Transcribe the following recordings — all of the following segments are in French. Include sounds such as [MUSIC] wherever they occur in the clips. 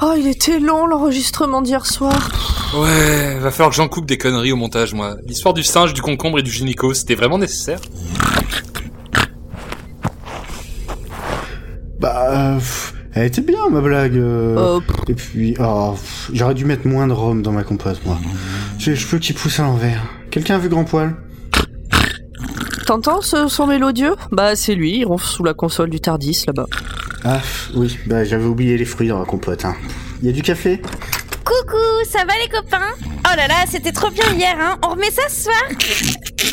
Oh, il était long l'enregistrement d'hier soir. Ouais, va falloir que j'en coupe des conneries au montage, moi. L'histoire du singe, du concombre et du gynéco, c'était vraiment nécessaire Bah, pff, elle était bien ma blague. euh. Euh, Et puis, oh, pff, j'aurais dû mettre moins de rhum dans ma compote, moi. J'ai les cheveux qui poussent à l'envers. Quelqu'un a vu Grand Poil? T'entends ce son mélodieux? Bah c'est lui, il ronfle sous la console du Tardis là-bas. Ah, oui, bah j'avais oublié les fruits dans la compote. Hein. Y a du café? Coucou, ça va les copains? Oh là là, c'était trop bien hier, hein On remet ça ce soir?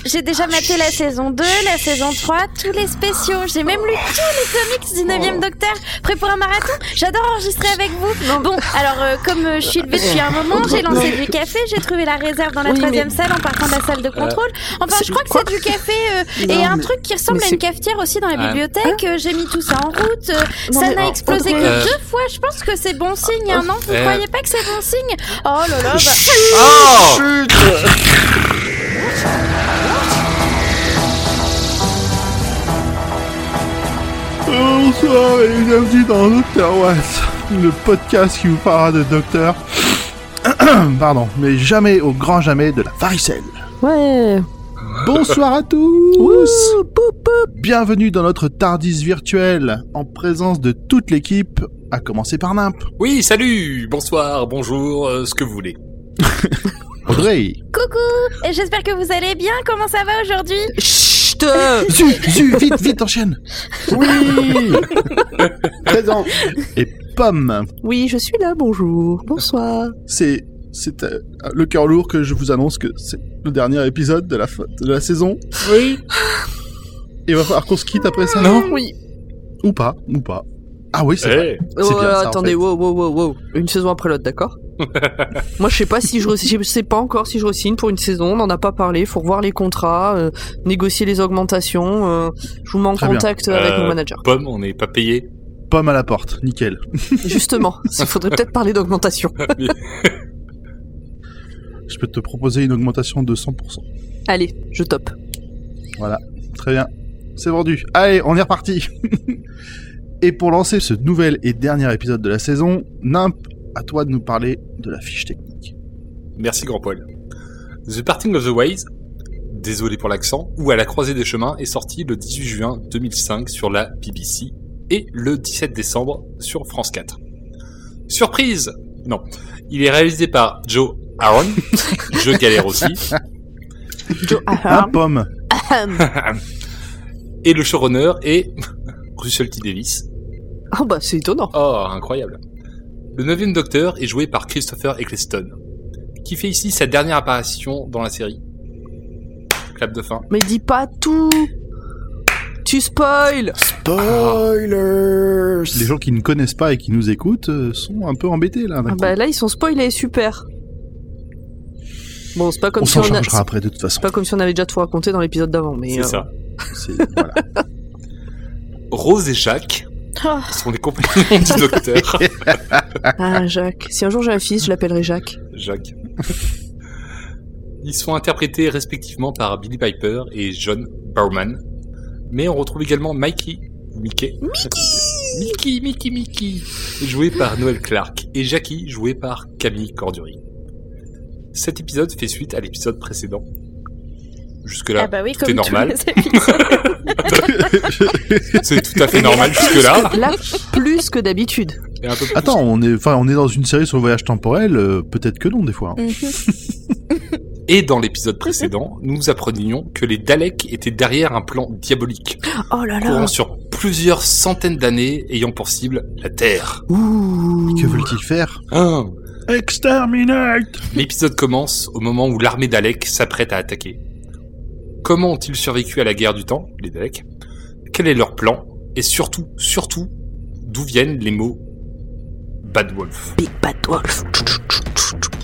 J'ai déjà maté la saison 2, la saison 3, tous les spéciaux. J'ai même lu tous les comics du 9 Docteur. Prêt pour un marathon J'adore enregistrer avec vous. Bon, alors euh, comme euh, je suis levée depuis un moment, j'ai lancé du café, j'ai trouvé la réserve dans la Oui, troisième mais- salle en partant de la salle de contrôle. Enfin, C'est- je crois que quoi c'est du café euh, Non, et un mais- truc qui ressemble mais à une c'est- cafetière aussi dans la Ah. bibliothèque. Euh, J'ai mis tout ça en route. Euh, Non, ça mais- n'a explosé que Euh. deux fois. Je pense que c'est bon signe, hein, non? Vous Euh. croyez pas que c'est bon signe? Oh là là, bah... Oh Bonsoir et bienvenue dans Docteur Watts, le podcast qui vous parlera de docteur. [CLEARS THROAT] Pardon, mais jamais au grand jamais de la varicelle. Ouais. Bonsoir à tous Ouh. Bienvenue dans notre Tardis virtuel, en présence de toute l'équipe, à commencer par Nimp. Oui, salut Bonsoir, bonjour, euh, ce que vous voulez. [LAUGHS] Audrey Coucou, j'espère que vous allez bien. Comment ça va aujourd'hui? Chut euh, [LAUGHS] Zu, Zu, vite, vite, enchaîne Oui [LAUGHS] Présent Et Pomme Oui, je suis là, bonjour. Bonsoir. C'est... C'est euh, le cœur lourd que je vous annonce que c'est le dernier épisode de la, de la saison. Oui Il va falloir qu'on se quitte après ça Non Oui. Ou pas, ou pas. Ah oui, c'est vrai. Eh, C'est Oh, bien ça, en attendez, fait. wow, wow, wow, wow. Une saison après l'autre, d'accord? [LAUGHS] Moi, je sais pas si je, re- je sais pas encore si je re-signe pour une saison. On n'en a pas parlé. Faut revoir les contrats, euh, négocier les augmentations. euh, je vous mets en Très bien. contact avec Euh, mon manager. Pomme, on n'est pas payé. Pomme à la porte, nickel. [LAUGHS] Justement, il faudrait peut-être parler d'augmentation. [LAUGHS] Je peux te proposer une augmentation de 100%. Allez, je top. Très bien. C'est vendu. Allez, on est reparti. et pour lancer ce nouvel et dernier épisode de la saison, Nimp, à toi de nous parler de la fiche technique. Merci Grand Poil. The Parting of the Ways, désolé pour l'accent, ou À la croisée des chemins est sorti le 18 juin 2005 sur la BBC et le 17 décembre sur France 4. Surprise Non. Il est réalisé par Joe Aaron, [LAUGHS] je galère aussi, Joe Un Ahern. pomme. et le showrunner est [LAUGHS] Russell T. Davis. Oh bah c'est étonnant. Oh, incroyable. Le neuvième docteur est joué par Christopher Eccleston, qui fait ici sa dernière apparition dans la série? Clap de fin. Mais dis pas tout. Tu spoil. Spoilers Les gens qui ne connaissent pas et qui nous écoutent euh, sont un peu embêtés là. Ah bah là ils sont spoilés, super. Bon, c'est pas comme on si s'en on a- chargera après de toute façon. c'est pas comme si on avait déjà tout raconté dans l'épisode d'avant, mais C'est euh, ça. C'est- voilà. Rose et Jacques Oh, sont les compagnons du docteur. [LAUGHS] Ah Jacques. Si un jour j'ai un fils, je l'appellerai Jacques. Jacques. Ils sont interprétés respectivement par Billy Piper et John Barrowman. Mais on retrouve également Mikey, Mickey, [LAUGHS] Mickey, Mickey, Mickey, joué par Noel Clark, et Jackie, joué par Camille Cordury. Cet épisode fait suite à l'épisode précédent. Jusque-là, ah bah oui, tout comme est normal. [LAUGHS] [LAUGHS] C'est tout à fait normal jusque-là. Là, plus que d'habitude. Attends, on est, enfin, on est dans une série sur le voyage temporel. euh, Peut-être que non des fois. hein. Mhm. [LAUGHS] Et dans l'épisode précédent, nous apprenions que les Daleks étaient derrière un plan diabolique, Oh là là. courant sur plusieurs centaines d'années, ayant pour cible la Terre. Ouh. Que veulent-ils faire? Hein Exterminate L'épisode commence au moment où l'armée Dalek s'apprête à attaquer. Comment ont-ils survécu à la guerre du temps, les Daleks Quel est leur plan? Et surtout, surtout, d'où viennent les mots Bad Wolf Big Bad Wolf.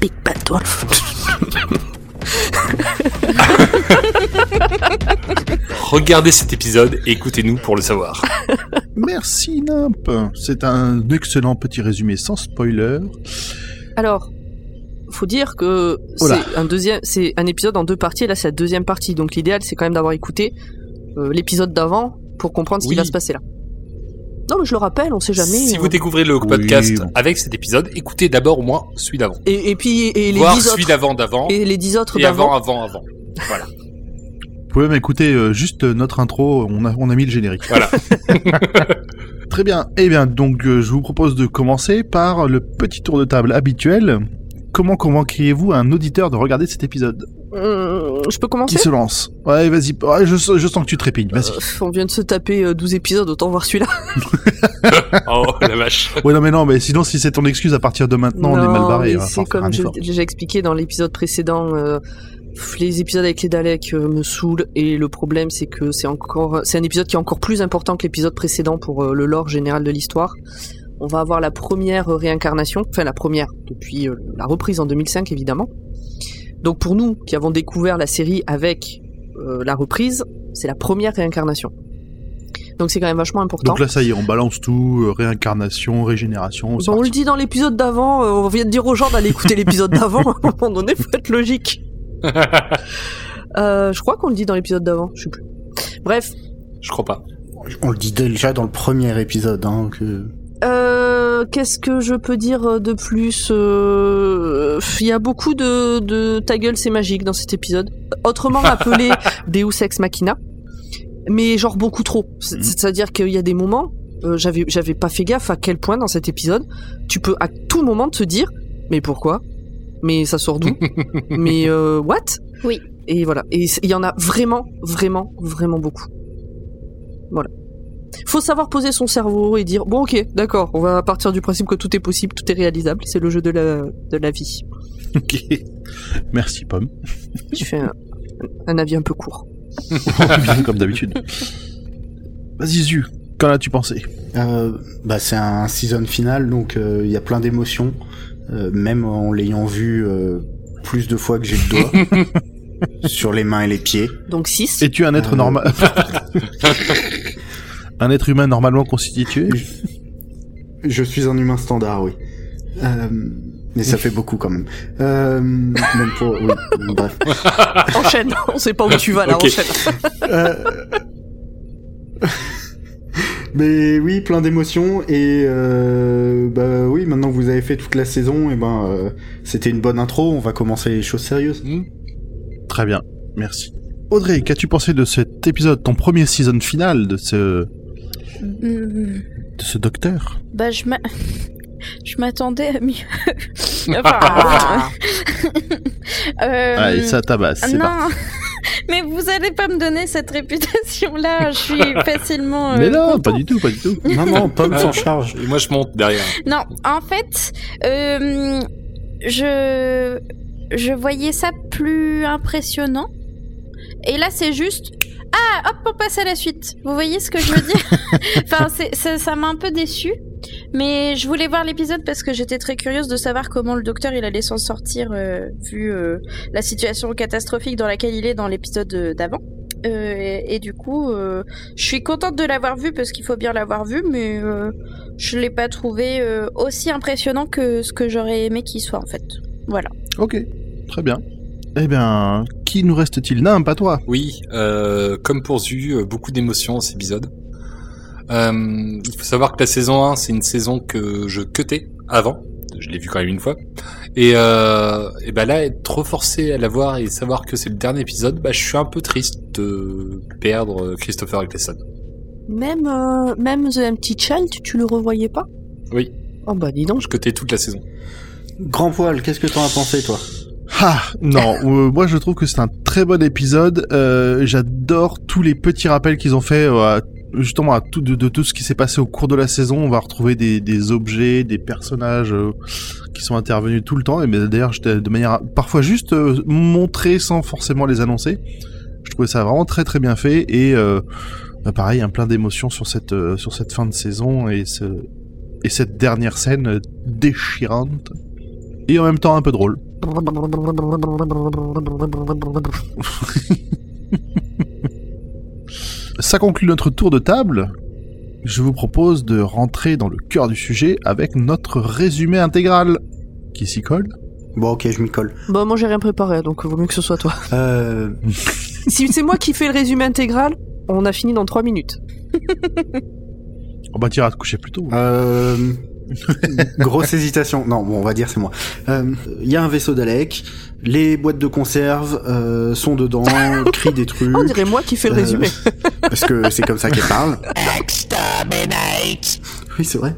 Big Bad Wolf. Regardez cet épisode et écoutez-nous pour le savoir. Merci Nimp. C'est un excellent petit résumé sans spoiler. Alors, faut dire que Oh c'est un deuxième, c'est un épisode en deux parties. Et là, c'est la deuxième partie. Donc l'idéal, c'est quand même d'avoir écouté euh, l'épisode d'avant pour comprendre ce Oui. qui va se passer là. Non, mais je le rappelle, on sait jamais. Si euh. vous découvrez le podcast avec cet épisode, écoutez d'abord au moins celui d'avant. Et, et puis et les Voire 10 celui autres d'avant d'avant. et les 10 autres Et avant, d'avant. avant, avant. [LAUGHS] Voilà. Vous pouvez même écouter euh, juste notre intro, on a, on a mis le générique. Voilà. [LAUGHS] Très bien. Eh bien, donc, euh, je vous propose de commencer par le petit tour de table habituel. Comment convaincriez-vous un auditeur de regarder cet épisode Hum, je peux Qui commencer se lance Ouais, vas-y. Ouais, je, je sens que tu trépignes. Vas-y. Euh, On vient de se taper euh, 12 épisodes, autant voir celui-là. [LAUGHS] [LAUGHS] Oh la vache. Ouais, non, mais non, mais sinon, si c'est ton excuse à partir de maintenant, on est mal barré. va C'est comme j'ai déjà expliqué dans l'épisode précédent. euh, les épisodes avec les Daleks euh, me saoulent et le problème c'est que c'est encore c'est un épisode qui est encore plus important que l'épisode précédent pour euh, le lore général de l'histoire. On va avoir la première réincarnation, enfin la première depuis euh, la reprise en 2005 évidemment. Donc pour nous qui avons découvert la série avec euh, la reprise, c'est la première réincarnation. Donc c'est quand même vachement important. Donc là, ça y est, on balance tout, euh, réincarnation, régénération. Bon, on le dit dans l'épisode d'avant, euh, on vient de dire aux gens d'aller écouter l'épisode d'avant, à un moment donné, faut être logique. [LAUGHS] Euh, je crois qu'on le dit dans l'épisode d'avant, je sais plus. Bref, Je crois pas. On le dit déjà dans le premier épisode, hein, que... euh, qu'est-ce que je peux dire de plus Euh, Il y a beaucoup de, de ta gueule, c'est magique dans cet épisode. Autrement [LAUGHS] appelé Deus Ex Machina, mais genre beaucoup trop. Mhm. C'est-à-dire qu'il y a des moments, euh, j'avais j'avais pas fait gaffe à quel point dans cet épisode, tu peux à tout moment te dire, mais pourquoi? Mais ça sort d'où? [LAUGHS] Mais euh, what? Oui. Et voilà. Et il y en a vraiment, vraiment, vraiment beaucoup. Voilà. Faut savoir poser son cerveau et dire bon ok d'accord on va partir du principe que tout est possible tout est réalisable c'est le jeu de la de la vie [LAUGHS] Ok. Merci, Pomme. [LAUGHS] tu fais un, un avis un peu court [LAUGHS] Bien comme d'habitude. Vas-y, Zu. Qu'en as-tu pensé? Euh, bah, c'est un season final, donc euh, il y a plein d'émotions, euh, même en l'ayant vu euh, plus de fois que j'ai le doigt, sur les mains et les pieds. donc 6 Es-tu un être Euh. normal? Un être humain normalement constitué Je suis un humain standard, oui. Euh, mais ça fait beaucoup quand même. Euh, même pour, oui, bref. [LAUGHS] enchaîne on sait pas où tu vas là enchaîne Euh, Mais oui, plein d'émotions et euh, bah oui, maintenant que vous avez fait toute la saison, et ben euh, c'était une bonne intro. On va commencer les choses sérieuses. Hmm. Très bien, merci. Audrey, qu'as-tu pensé de cet épisode, ton premier season final de ce, de ce docteur Bah, je [LAUGHS] je m'attendais à mieux. [LAUGHS] enfin, [LAUGHS] euh, Allez, ça tabasse, parti. non, mais vous allez pas me donner cette réputation-là. Je suis facilement. euh, Mais non, content. pas du tout, pas du tout. Non, non, Pomme s'en charge. Et moi je monte derrière. Non, en fait, euh, je je voyais ça plus impressionnant. Et là, c'est juste. Ah, hop, on passe à la suite. Vous voyez ce que je veux dire [LAUGHS] Enfin, ça ça m'a un peu déçu. Mais je voulais voir l'épisode parce que j'étais très curieuse de savoir comment le docteur il allait s'en sortir euh, vu euh, la situation catastrophique dans laquelle il est dans l'épisode euh, d'avant. Euh, et, et du coup, je suis contente de l'avoir vu parce qu'il faut bien l'avoir vu, mais je l'ai pas trouvé aussi impressionnant que ce que j'aurais aimé qu'il soit en fait. Voilà. Ok, très bien. Eh bien, qui nous reste-t-il? Non, pas toi. Oui, euh, comme pour Zu, euh, beaucoup d'émotions dans cet épisode. Euh, il faut savoir que la saison 1, c'est une saison que je cutais avant. Je l'ai vu quand même une fois. Et, euh, et bah là, être trop forcé à la voir et savoir que c'est le dernier épisode, bah je suis un peu triste de perdre Christopher Eccleston. même euh, même The Empty Child tu le revoyais pas? Oui. oh bah dis donc Je cutais toute la saison. Grand poil, qu'est-ce que t'en as pensé, toi? Ah non, euh, moi je trouve que c'est un très bon épisode. Euh, J'adore tous les petits rappels qu'ils ont fait euh, justement à tout de, tout ce qui s'est passé au cours de la saison. On va retrouver des, objets, des personnages euh, qui sont intervenus tout le temps et d'ailleurs de manière parfois juste montrée sans forcément les annoncer. Je trouvais ça vraiment très très bien fait et bah, pareil un plein d'émotions sur cette sur cette fin de saison et et cette dernière scène déchirante et en même temps un peu drôle. [LAUGHS] Ça conclut notre tour de table. Je vous propose de rentrer dans le cœur du sujet avec notre résumé intégral. Qui s'y colle? Bon, ok, je m'y colle. bah moi j'ai rien préparé donc vaut mieux que ce soit toi Euh, [LAUGHS] si c'est moi qui fais le résumé intégral on a fini dans 3 minutes On va dire à te coucher plus tôt. Euh... [LAUGHS] Grosse hésitation. Non, bon, on va dire c'est moi. Euh, Il y a un vaisseau Dalek, les boîtes de conserve euh, sont dedans, [LAUGHS] crient des trucs. On dirait moi qui fais le Euh, résumé. [LAUGHS] Parce que c'est comme ça qu'elle parle. Oui, c'est vrai.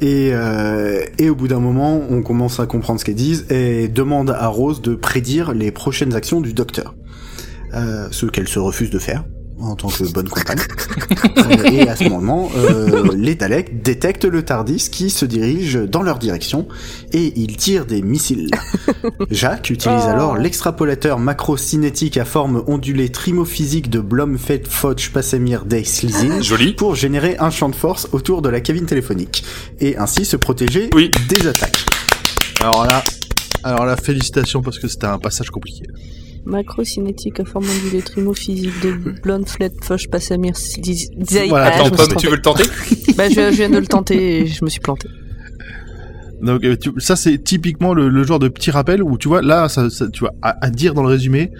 Et, euh, et au bout d'un moment, on commence à comprendre ce qu'elles disent et demande à Rose de prédire les prochaines actions du docteur. Euh, ce qu'elle se refuse de faire en tant que bonne compagne. Euh, et à ce moment, euh, les Daleks détectent le Tardis qui se dirige dans leur direction et ils tirent des missiles. Jacques utilise Oh. alors l'extrapolateur macro-cinétique à forme ondulée trimophysique de Blomfeld Foch Passemir Day Slizin Joli. pour générer un champ de force autour de la cabine téléphonique et ainsi se protéger Oui. des attaques. Alors là, alors là, félicitations parce que c'était un passage compliqué. Macrocinétique à forme ondulée, trimophysique de blonde flat foche passamir dizaï. Voilà, Ah, Attends, Pomme, tu veux le tenter? [LAUGHS] Bah, je, je viens de le tenter et je me suis planté. Donc euh, tu- ça c'est typiquement le, le genre de petit rappel où tu vois là, ça, ça- tu vois, à, à dire dans le résumé,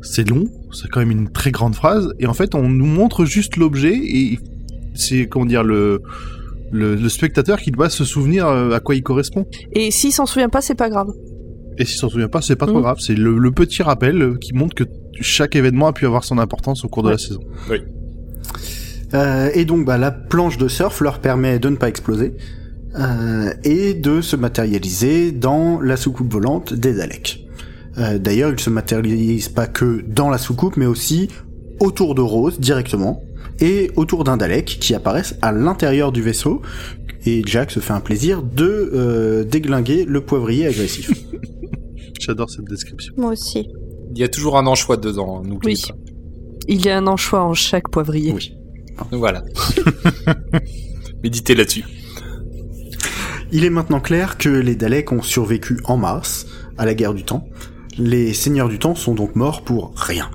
c'est long, c'est quand même une très grande phrase et en fait on nous montre juste l'objet et c'est comment dire le le, le spectateur qui doit se souvenir euh, à quoi il correspond. Et s'il s'en souvient pas, c'est pas grave. Et s'il s'en souvient pas, c'est pas trop Mhm. grave. C'est le, le petit rappel euh, qui montre que chaque événement a pu avoir son importance au cours de la saison. Euh, et donc bah, la planche de surf leur permet de ne pas exploser euh, et de se matérialiser dans la soucoupe volante des Daleks. Euh, D'ailleurs, ils se matérialisent pas que dans la soucoupe, mais aussi autour de Rose directement et autour d'un Dalek qui apparaissent à l'intérieur du vaisseau. Et Jack se fait un plaisir de euh, déglinguer le poivrier agressif. [LAUGHS] J'adore cette description. Moi aussi. Il y a toujours un anchois dedans, hein, n'oubliez Oui. Il y a un anchois en chaque poivrier. Oui. Voilà. [LAUGHS] Méditez là-dessus. Il est maintenant clair que les Daleks ont survécu en masse à la guerre du temps. Les seigneurs du temps sont donc morts pour rien.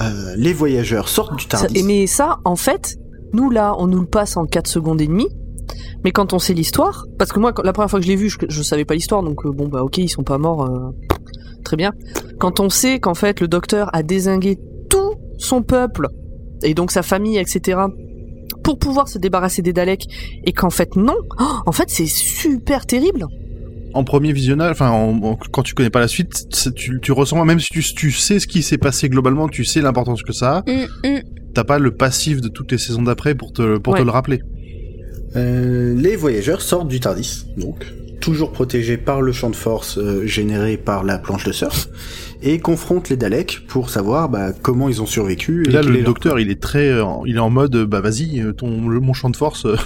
Euh, les voyageurs sortent du Tardis. et mais ça, en fait, nous là, on nous le passe en 4 secondes et demie. Mais quand on sait l'histoire, parce que moi, la première fois que je l'ai vu, je, je savais pas l'histoire, donc euh, bon bah ok, ils sont pas morts, euh, très bien. Quand on sait qu'en fait le docteur a désingué tout son peuple et donc sa famille, etc. pour pouvoir se débarrasser des Daleks et qu'en fait non, oh, en fait c'est super terrible. En premier visionnage, enfin en- en- quand tu connais pas la suite, tu, tu ressens même si tu, tu sais ce qui s'est passé globalement, tu sais l'importance que ça a. Mm, mm. T'as pas le passif de toutes les saisons d'après pour te pour te Ouais. le rappeler. Euh, les voyageurs sortent du Tardis, donc toujours protégés par le champ de force euh, généré par la planche de surf, et confrontent les Daleks pour savoir bah, comment ils ont survécu. Et là, le leur docteur, il est très, euh, il est en mode, euh, bah vas-y, ton, le, mon champ de force, euh,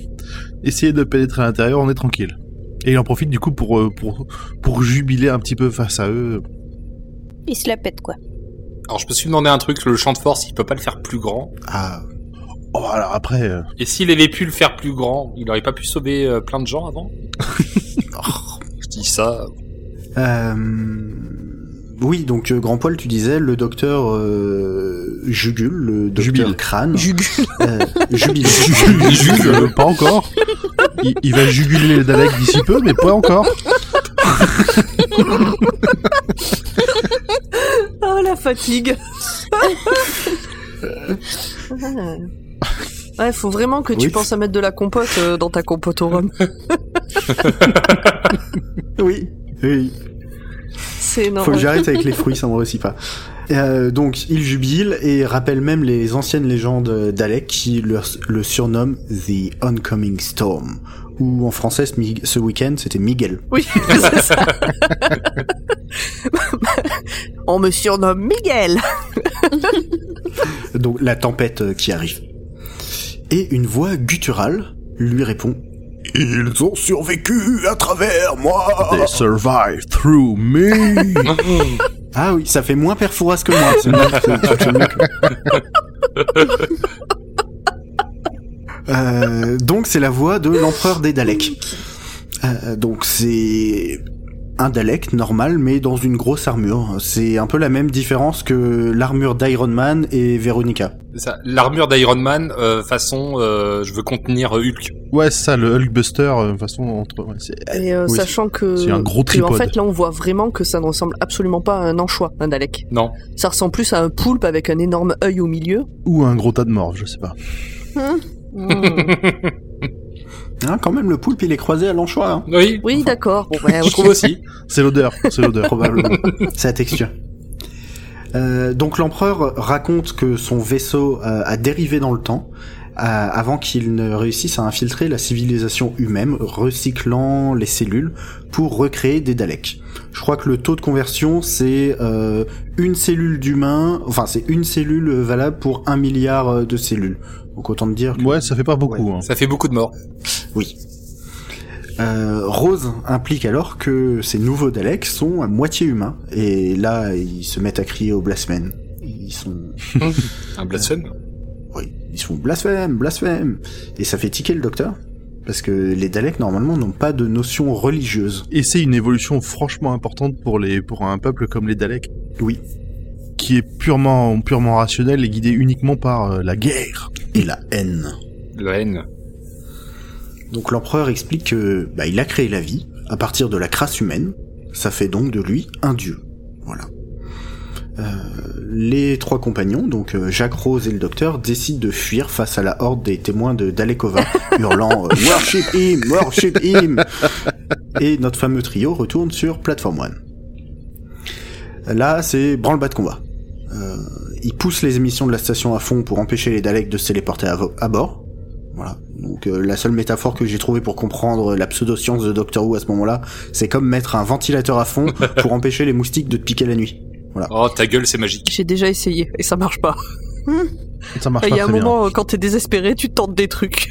[LAUGHS] essayez de pénétrer à l'intérieur, on est tranquille. Et il en profite du coup pour euh, pour pour jubiler un petit peu face à eux. Il se la pète, quoi. Alors je me suis demandé un truc, le champ de force, il peut pas le faire plus grand. Ah, Oh, alors après, euh, Et s'il avait pu le faire plus grand, il aurait pas pu sauver euh, plein de gens avant? [LAUGHS] Je dis ça. Euh, oui, donc euh, Grand Poil, tu disais, le docteur euh, Jugule, le docteur Jubile. Crâne, Jugule. euh, Jubile. [LAUGHS] euh, pas encore. Il, il va juguler les Daleks d'ici peu, mais pas encore. [LAUGHS] Oh la fatigue. [LAUGHS] Ouais, faut vraiment que tu Oui. penses à mettre de la compote euh, dans ta compote au rhum. [LAUGHS] oui, oui. C'est énorme. Faut que j'arrête avec les fruits, ça me réussit pas. Euh, donc, il jubile et rappelle même les anciennes légendes d'Alec qui le, le surnomment The Oncoming Storm. Ou en français, ce, week-end, c'était Miguel. Oui, [LAUGHS] c'est ça. On me surnomme Miguel. Donc, la tempête qui arrive. Et une voix gutturale lui répond Ils ont survécu à travers moi They survive through me. [LAUGHS] Ah oui, ça fait moins perforas que moi. [LAUGHS] Euh, donc c'est la voix de l'empereur des Daleks. Euh, donc c'est un Dalek normal mais dans une grosse armure. C'est un peu la même différence que l'armure d'Iron Man et Veronica. C'est ça. L'armure d'Iron Man, euh, façon, euh, je veux contenir euh, Hulk. Ouais, c'est ça, le Hulkbuster, euh, de toute façon, entre, ouais, c'est- Et euh, Oui. sachant que, C'est un gros que, en fait là on voit vraiment que ça ne ressemble absolument pas à un anchois, un Dalek. Non. Ça ressemble plus à un poulpe avec un énorme œil au milieu. ou un gros tas de morts, je sais pas. Hmm. [LAUGHS] Hein, quand même, le poulpe, il est croisé à l'anchois, hein, Oui, Oui, d'accord. Bon, ouais, je trouve aussi. C'est l'odeur, c'est l'odeur. probablement. [LAUGHS] C'est la texture. Euh, donc l'empereur raconte que son vaisseau euh, a dérivé dans le temps euh, avant qu'il ne réussisse à infiltrer la civilisation humaine, recyclant les cellules pour recréer des Daleks. Je crois que le taux de conversion c'est euh, une cellule d'humain, enfin c'est une cellule valable pour un milliard euh, de cellules. Donc autant te dire que Ouais, ça fait pas beaucoup. hein. Ça fait beaucoup de morts. oui. Euh, Rose implique alors que ces nouveaux Daleks sont à moitié humains et là ils se mettent à crier au blasphème. Ils sont, [LAUGHS] Un blasphème. oui, ils sont blasphème, blasphème et ça fait tiquer le docteur parce que les Daleks normalement n'ont pas de notion religieuse. Et c'est une évolution franchement importante pour les pour un peuple comme les Daleks, Oui, qui est purement purement rationnel et guidé uniquement par euh, la guerre. et la haine. La haine. Donc l'empereur explique que bah, il a créé la vie à partir de la crasse humaine. Ça fait donc de lui un dieu. Voilà. Euh, les trois compagnons, donc euh, Jacques Rose et le docteur, décident de fuir face à la horde des témoins de Dalekova, [LAUGHS] hurlant euh, Worship him, worship him. Et notre fameux trio retourne sur Platform One. Là, c'est branle-bas de combat. Euh, ils poussent les émissions de la station à fond pour empêcher les Daleks de se téléporter à, bord. Voilà. Donc euh, la seule métaphore que j'ai trouvée pour comprendre la pseudo-science de Doctor Who à ce moment-là, c'est comme mettre un ventilateur à fond [LAUGHS] pour empêcher les moustiques de te piquer la nuit. Oh, ta gueule, c'est magique. J'ai déjà essayé et ça marche pas. [LAUGHS] Ça marche Il pas y a un moment, euh, quand t'es désespéré, tu tentes des trucs.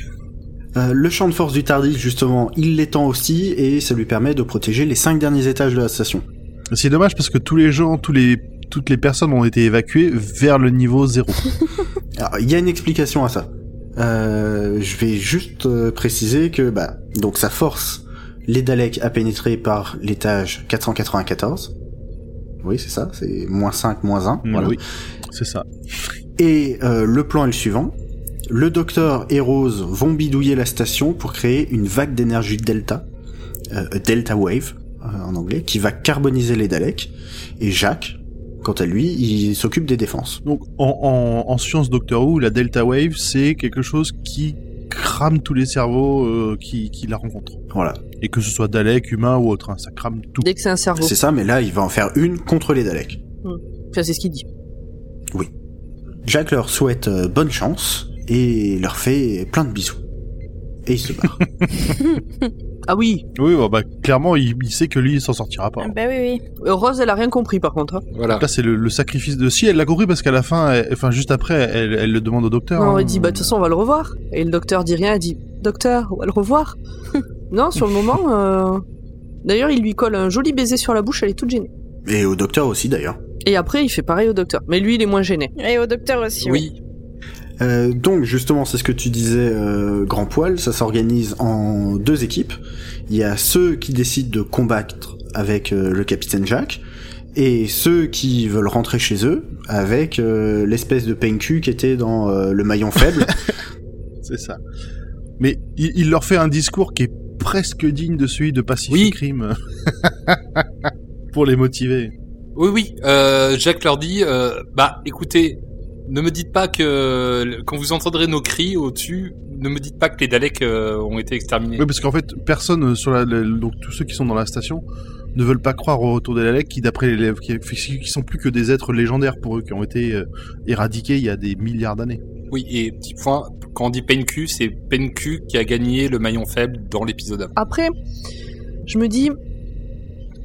Euh, le champ de force du Tardis, justement, il l'étend aussi et ça lui permet de protéger les cinq derniers étages de la station. bien. C'est dommage parce que tous les gens, tous les toutes les personnes ont été évacuées vers le niveau zéro. [LAUGHS] Alors, il y a une explication à ça. Euh, je vais juste euh, préciser que bah donc ça force les Daleks à pénétrer par l'étage 494. Oui, c'est ça, c'est moins 5, moins 1. voilà. Oui, c'est ça. Et euh, le plan est le suivant. Le docteur et Rose vont bidouiller la station pour créer une vague d'énergie delta, euh, delta wave euh, en anglais, qui va carboniser les Daleks. Et Jacques, quant à lui, il s'occupe des défenses. Donc en, en, en science Doctor Who, la Delta Wave, c'est quelque chose qui crame tous les cerveaux euh, qui, qui la rencontrent. Voilà, Et que ce soit Dalek, humain ou autre, hein, ça crame tout. Dès que c'est un cerveau. c'est ça, mais là, il va en faire une contre les Daleks. Enfin, c'est ce qu'il dit. Jacques leur souhaite euh, bonne chance et leur fait plein de bisous. Et il se barre. [LAUGHS] Ah oui, Oui, bah, bah, clairement, il, il sait que lui, il s'en sortira pas. Ah Bah oui, oui. Rose, elle a rien compris par contre. hein. Voilà. Là, c'est le, le sacrifice de... Si, elle l'a compris parce qu'à la fin, elle- enfin, juste après, elle, elle le demande au docteur. Non, hein. elle dit, bah de toute façon, on va le revoir. Et le docteur dit rien, elle dit, docteur, on va le revoir. [LAUGHS] non, sur le moment, euh... d'ailleurs, il lui colle un joli baiser sur la bouche, elle est toute gênée. Et au docteur aussi, d'ailleurs. Et après, il fait pareil au docteur. Mais lui, il est moins gêné. Et au docteur aussi. Oui. Euh, donc justement, c'est ce que tu disais, euh, Grand Poil, ça s'organise en deux équipes. Il y a ceux qui décident de combattre avec euh, le capitaine Jack, et ceux qui veulent rentrer chez eux avec euh, l'espèce de PNQ qui était dans euh, le maillon faible. [LAUGHS] C'est ça. Mais il, il leur fait un discours qui est presque digne de celui de Pacific Oui. Rim. [LAUGHS] Pour les motiver. Oui, oui. Euh, Jacques leur dit, euh, bah, écoutez, ne me dites pas que quand vous entendrez nos cris au-dessus, ne me dites pas que les Daleks euh, ont été exterminés. Oui, parce qu'en fait, personne euh, sur la, la- donc tous ceux qui sont dans la station ne veulent pas croire au retour des Daleks, qui d'après les qui, qui sont plus que des êtres légendaires pour eux, qui ont été euh, éradiqués il y a des milliards d'années. Oui, et petit point, quand on dit PNQ, c'est PNQ qui a gagné le maillon faible dans l'épisode. Après, je me dis,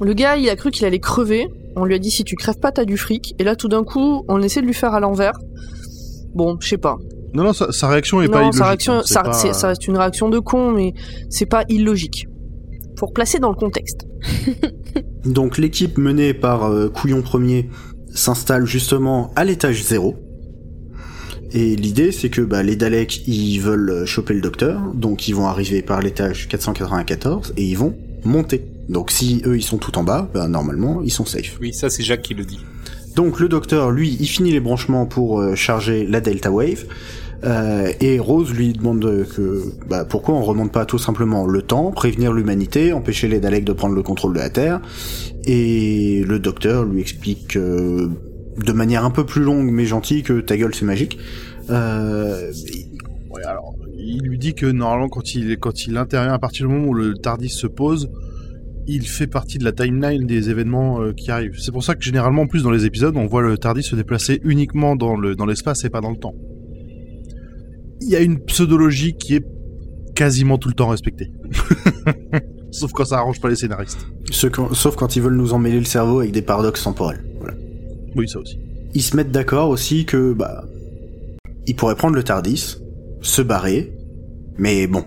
le gars, il a cru qu'il allait crever. On lui a dit, si tu crèves pas, t'as du fric. Et là, tout d'un coup, on essaie de lui faire à l'envers. Bon, je sais pas. Non, non, sa, sa réaction est pas non, illogique. sa réaction, hein, c'est ça, pas- c'est- ça reste une réaction de con, mais c'est pas illogique. Faut replacer dans le contexte. [LAUGHS] donc l'équipe menée par euh, Couillon Premier s'installe justement à l'étage 0. Et l'idée, c'est que bah, les Daleks, ils veulent choper le docteur, donc ils vont arriver par l'étage 494 et ils vont monter. Donc si eux, ils sont tout en bas, bah, normalement, ils sont safe. Oui, ça c'est Jacques qui le dit. Donc le docteur, lui, il finit les branchements pour euh, charger la Delta Wave. Euh, et Rose lui demande que bah, pourquoi on remonte pas tout simplement le temps, prévenir l'humanité, empêcher les Daleks de prendre le contrôle de la Terre. Et le docteur lui explique euh, de manière un peu plus longue mais gentille que ta gueule c'est magique. Euh, Ouais, alors, il lui dit que normalement quand il quand il intervient à partir du moment où le Tardis se pose, il fait partie de la timeline des événements euh, qui arrivent. C'est pour ça que généralement, en plus dans les épisodes, on voit le Tardis se déplacer uniquement dans le dans l'espace et pas dans le temps. Il y a une pseudologie qui est quasiment tout le temps respectée. [LAUGHS] Sauf quand ça arrange pas les scénaristes. Quand- sauf quand ils veulent nous emmêler le cerveau avec des paradoxes temporels. Voilà. Oui, ça aussi. Ils se mettent d'accord aussi que, bah, ils pourraient prendre le Tardis, se barrer, mais bon,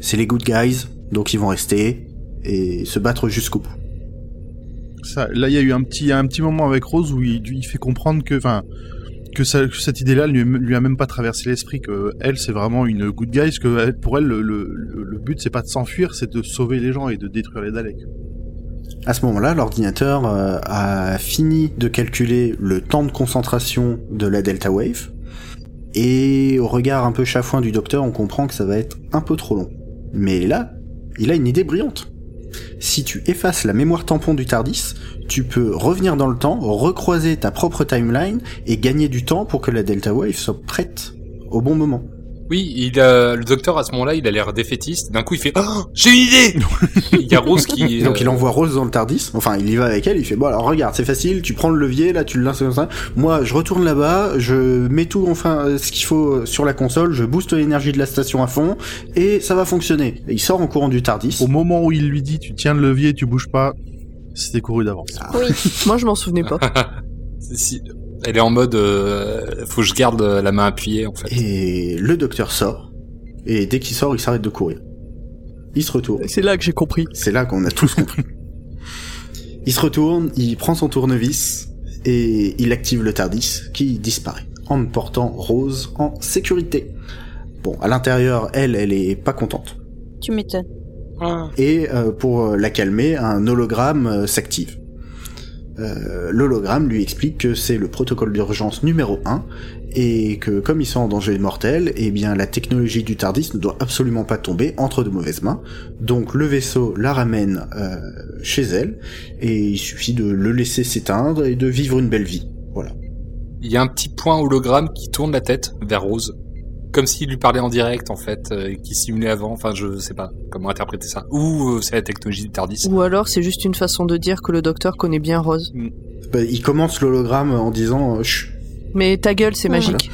c'est les good guys, donc ils vont rester et se battre jusqu'au bout. Ça, là, il y a eu un petit, un petit moment avec Rose où il, il fait comprendre que, enfin, que, ça- que cette idée-là lui, lui a même pas traversé l'esprit. Que elle, c'est vraiment une good guy. Que pour elle, le, le, le- le but, c'est pas de s'enfuir, c'est de sauver les gens et de détruire les Daleks. À ce moment-là, l'ordinateur euh, a fini de calculer le temps de concentration de la Delta Wave, et au regard un peu chafouin du docteur, on comprend que ça va être un peu trop long. Mais là, il a une idée brillante. Si tu effaces la mémoire tampon du TARDIS, tu peux revenir dans le temps, recroiser ta propre timeline et gagner du temps pour que la Delta Wave soit prête au bon moment. Oui, il a, le docteur à ce moment-là, il a l'air défaitiste. D'un coup, il fait oh, J'ai une idée [LAUGHS] Il y a Rose qui. [LAUGHS] Donc il euh, envoie Rose dans le Tardis, enfin il y va avec elle, il fait bon alors regarde c'est facile, tu prends le levier là, tu le lances comme ça, moi je retourne là-bas, je mets tout enfin euh, ce qu'il faut sur la console, je booste l'énergie de la station à fond et ça va fonctionner. Et il sort en courant du Tardis. Au moment où il lui dit, tu tiens le levier, tu bouges pas, c'était couru d'avance. Oui. Moi, je m'en souvenais pas. [LAUGHS] si- elle est en mode euh, Faut que je garde la main appuyée, en fait. Et le docteur sort et dès qu'il sort il s'arrête de courir. Il se retourne. C'est là que j'ai compris. C'est là qu'on a tous compris. [LAUGHS] il se retourne, il prend son tournevis et il active le Tardis qui disparaît en portant Rose en sécurité. Bon, à l'intérieur, elle, elle est pas contente. Tu m'étonnes. Et euh, pour la calmer, un hologramme euh, s'active. Euh, L'hologramme lui explique que c'est le protocole d'urgence numéro 1 et que comme ils sont en danger mortel, eh bien la technologie du Tardis ne doit absolument pas tomber entre de mauvaises mains. Donc le vaisseau la ramène euh, chez elle et il suffit de le laisser s'éteindre et de vivre une belle vie. Voilà. Il y a un petit point hologramme qui tourne la tête vers Rose. Comme s'il lui parlait en direct, en fait, euh, et qui simulait avant. Enfin, je sais pas comment interpréter ça. Ou euh, c'est la technologie du Tardis. Ou alors, c'est juste une façon de dire que le docteur connaît bien Rose. Bah, il commence l'hologramme en disant euh, Chut Mais ta gueule, c'est Voilà. magique.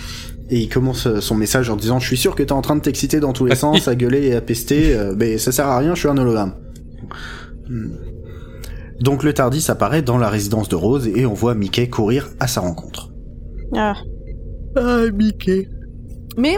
Et il commence son message en disant Je suis sûr que t'es en train de t'exciter dans tous les sens, à gueuler et à pester, euh, mais ça sert à rien, je suis un hologramme. Hmm. Donc le Tardis apparaît dans la résidence de Rose et on voit Mickey courir à sa rencontre. Ah. Ah, Mickey. Mais,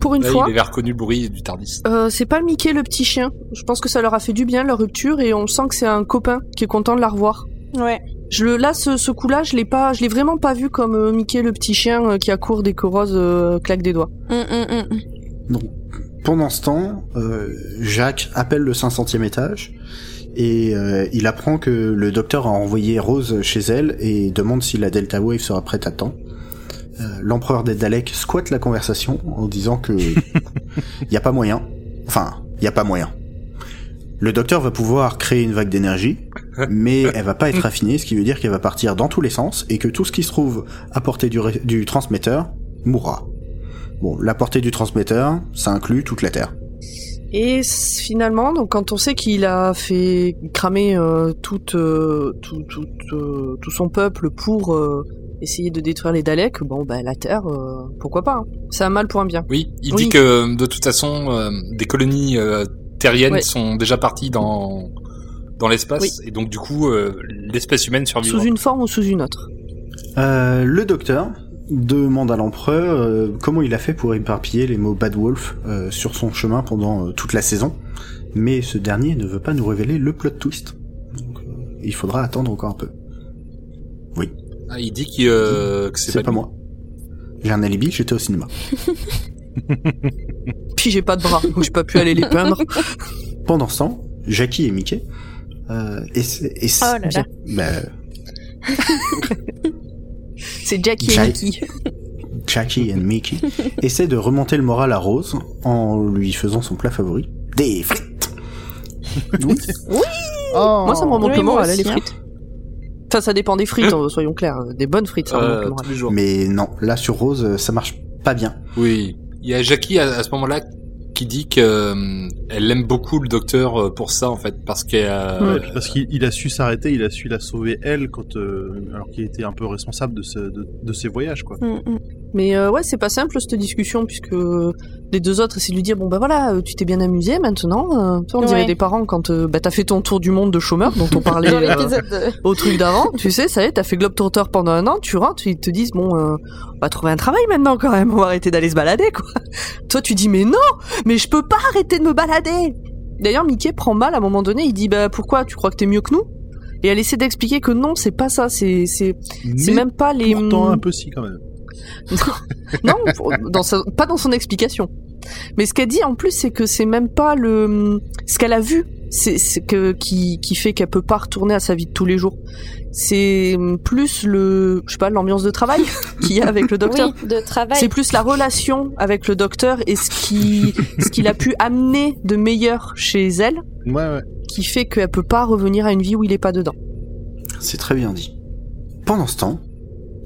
pour une Là, fois, il avait reconnu le bruit du Tardis. euh, c'est pas Mickey le petit chien. Je pense que ça leur a fait du bien, leur rupture, et on sent que c'est un copain qui est content de la revoir. Ouais. Je le, là, ce, ce coup-là, je l'ai pas, je l'ai vraiment pas vu comme euh, Mickey le petit chien euh, qui accourt dès que Rose euh, claque des doigts. Hum, hum, hum. Pendant ce temps, euh, Jacques appelle le 500e étage et euh, il apprend que le docteur a envoyé Rose chez elle et demande si la Delta Wave sera prête à temps. Euh, L'empereur des Daleks squatte la conversation en disant que [LAUGHS] il y a pas moyen. Enfin, il y a pas moyen. Le docteur va pouvoir créer une vague d'énergie, mais elle va pas être affinée, ce qui veut dire qu'elle va partir dans tous les sens et que tout ce qui se trouve à portée du, transmetteur mourra. Bon, la portée du transmetteur, ça inclut toute la Terre. Et finalement, donc quand on sait qu'il a fait cramer euh, euh, tout, tout, euh, tout son peuple pour euh, essayer de détruire les Daleks, bon, bah la Terre, euh, pourquoi pas hein. C'est un mal pour un bien. Oui, il Oui. dit que de toute façon, euh, des colonies euh, terriennes Ouais. sont déjà parties dans dans l'espace Oui. et donc du coup, euh, l'espèce humaine survivra. Sous une forme ou sous une autre. Euh, le docteur demande à l'empereur euh, comment il a fait pour éparpiller les mots Bad Wolf euh, sur son chemin pendant euh, toute la saison, mais ce dernier ne veut pas nous révéler le plot twist. Donc, euh, il faudra attendre encore un peu. Ah, il dit qu'il, euh, que c'est C'est pas lui. moi. J'ai un alibi, j'étais au cinéma. [LAUGHS] Puis j'ai pas de bras, donc j'ai pas pu aller les peindre. [LAUGHS] Pendant ce temps, Jackie et Mickey euh, Oh là là. bah, [LAUGHS] C'est Jackie et Mickey. Jackie et Mickey essaient de remonter le moral à Rose en lui faisant son plat favori, des frites. Oh. Moi, ça me remonte Oui, le moi moral, les hein. frites. Enfin, ça dépend des frites, hein, soyons clairs. Des bonnes frites, ça Euh, le moral. tous les jours. Mais non, là sur Rose, ça marche pas bien. Oui. Il y a Jackie à, à ce moment-là qui dit que euh, elle aime beaucoup le docteur euh, pour ça en fait, parce qu'elle Ouais. Qu'il il a su s'arrêter, il a su la sauver elle quand euh, alors qu'il était un peu responsable de, ce- de, de ses voyages quoi. Mm, mm. Mais euh, ouais, c'est pas simple cette discussion puisque les deux autres essaient de lui dire bon bah voilà, euh, tu t'es bien amusé maintenant. euh, on dirait des parents quand euh, bah, t'as fait ton tour du monde de chômeur dont on parlait [LAUGHS] Dans euh, l'épisode de- au truc d'avant. Tu sais, ça y est, t'as fait Globetrotter pendant un an, tu rentres, ils te disent bon, euh, on va trouver un travail maintenant quand même, on va arrêter d'aller se balader quoi. Toi tu dis mais non, mais je peux pas arrêter de me balader. D'ailleurs Mickey prend mal à un moment donné, il dit bah pourquoi tu crois que t'es mieux que nous? Et elle essaie d'expliquer que non, c'est pas ça, c'est c'est même pas les pourtant un peu si quand même. [LAUGHS] non, pour- dans sa- pas dans son explication. Mais ce qu'elle dit en plus, c'est que c'est même pas le ce qu'elle a vu, c'est c'est que qui qui fait qu'elle peut pas retourner à sa vie de tous les jours. C'est plus le je sais pas l'ambiance de travail [LAUGHS] qu'il y a avec le docteur. Oui, de travail. C'est plus la relation avec le docteur et ce qui ce qu'il a pu amener de meilleur chez elle Ouais ouais. qui fait qu'elle peut pas revenir à une vie où il est pas dedans. C'est très bien dit. Pendant ce temps,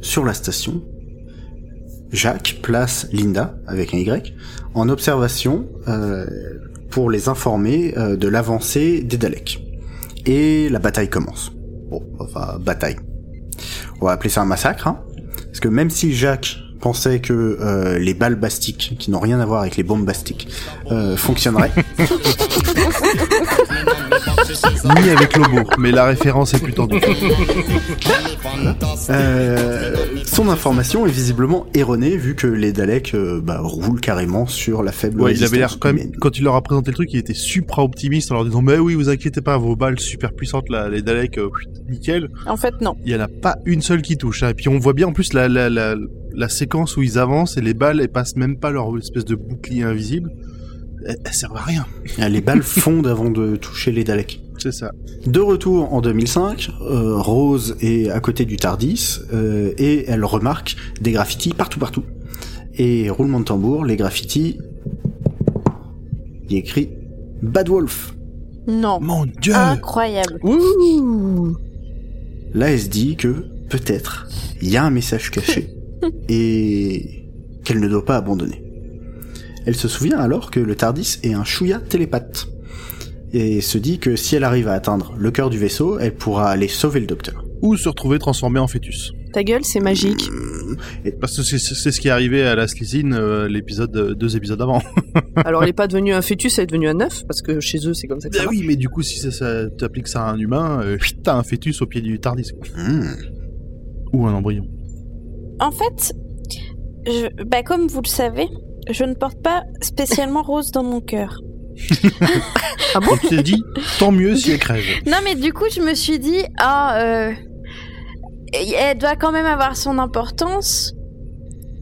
sur la station, Jacques place Linda, avec un Y, en observation euh, pour les informer euh, de l'avancée des Daleks. Et la bataille commence. Bon, enfin, bataille. On va appeler ça un massacre, hein, parce que même si Jacques pensait que euh, les balles bastiques, qui n'ont rien à voir avec les bombes bastiques, fonctionneraient, [LAUGHS] Ni avec Lobo, mais la référence est plus tendue. Euh, son information est visiblement erronée vu que les Daleks euh, bah, roulent carrément sur la faible Ouais, il avait l'air quand même, humaine. quand il leur a présenté le truc, il était supra optimiste en leur disant, mais oui, vous inquiétez pas, vos balles super puissantes, là, les Daleks, euh, nickel. En fait, non. Il y en a pas une seule qui touche. hein. Et puis on voit bien en plus la, la, la, la séquence où ils avancent et les balles, elles passent même pas leur espèce de bouclier invisible. Elles, elles servent à rien. Les balles [LAUGHS] fondent avant de toucher les Daleks. C'est ça. De retour en 2005, euh, Rose est à côté du Tardis euh, et elle remarque des graffitis partout partout. Et roulement de tambour, les graffitis, il y a écrit Bad Wolf. Non. Mon dieu! Incroyable. Ouh Là, elle se dit que peut-être il y a un message caché [LAUGHS] et qu'elle ne doit pas abandonner. Elle se souvient alors que le Tardis est un chouïa télépathe et se dit que si elle arrive à atteindre le cœur du vaisseau, elle pourra aller sauver le docteur. Ou se retrouver transformé en fœtus. Ta gueule, c'est magique. Parce que c'est ce qui est arrivé à la Slizine, euh, l'épisode, euh, deux épisodes avant. [LAUGHS] Alors, elle est pas devenue un fœtus, elle est devenue un œuf, parce que chez eux, c'est comme ça que ça Bah marche. oui, mais du coup, si ça, ça t'appliques ça à un humain, euh, t'as un fœtus au pied du Tardis. Hmm. Ou un embryon. En fait, je, bah, comme vous le savez, je ne porte pas spécialement Rose dans mon cœur. Ah bon tu t'es dit, tant mieux si elle crève. Non, mais du coup, je me suis dit, ah, euh, elle doit quand même avoir son importance.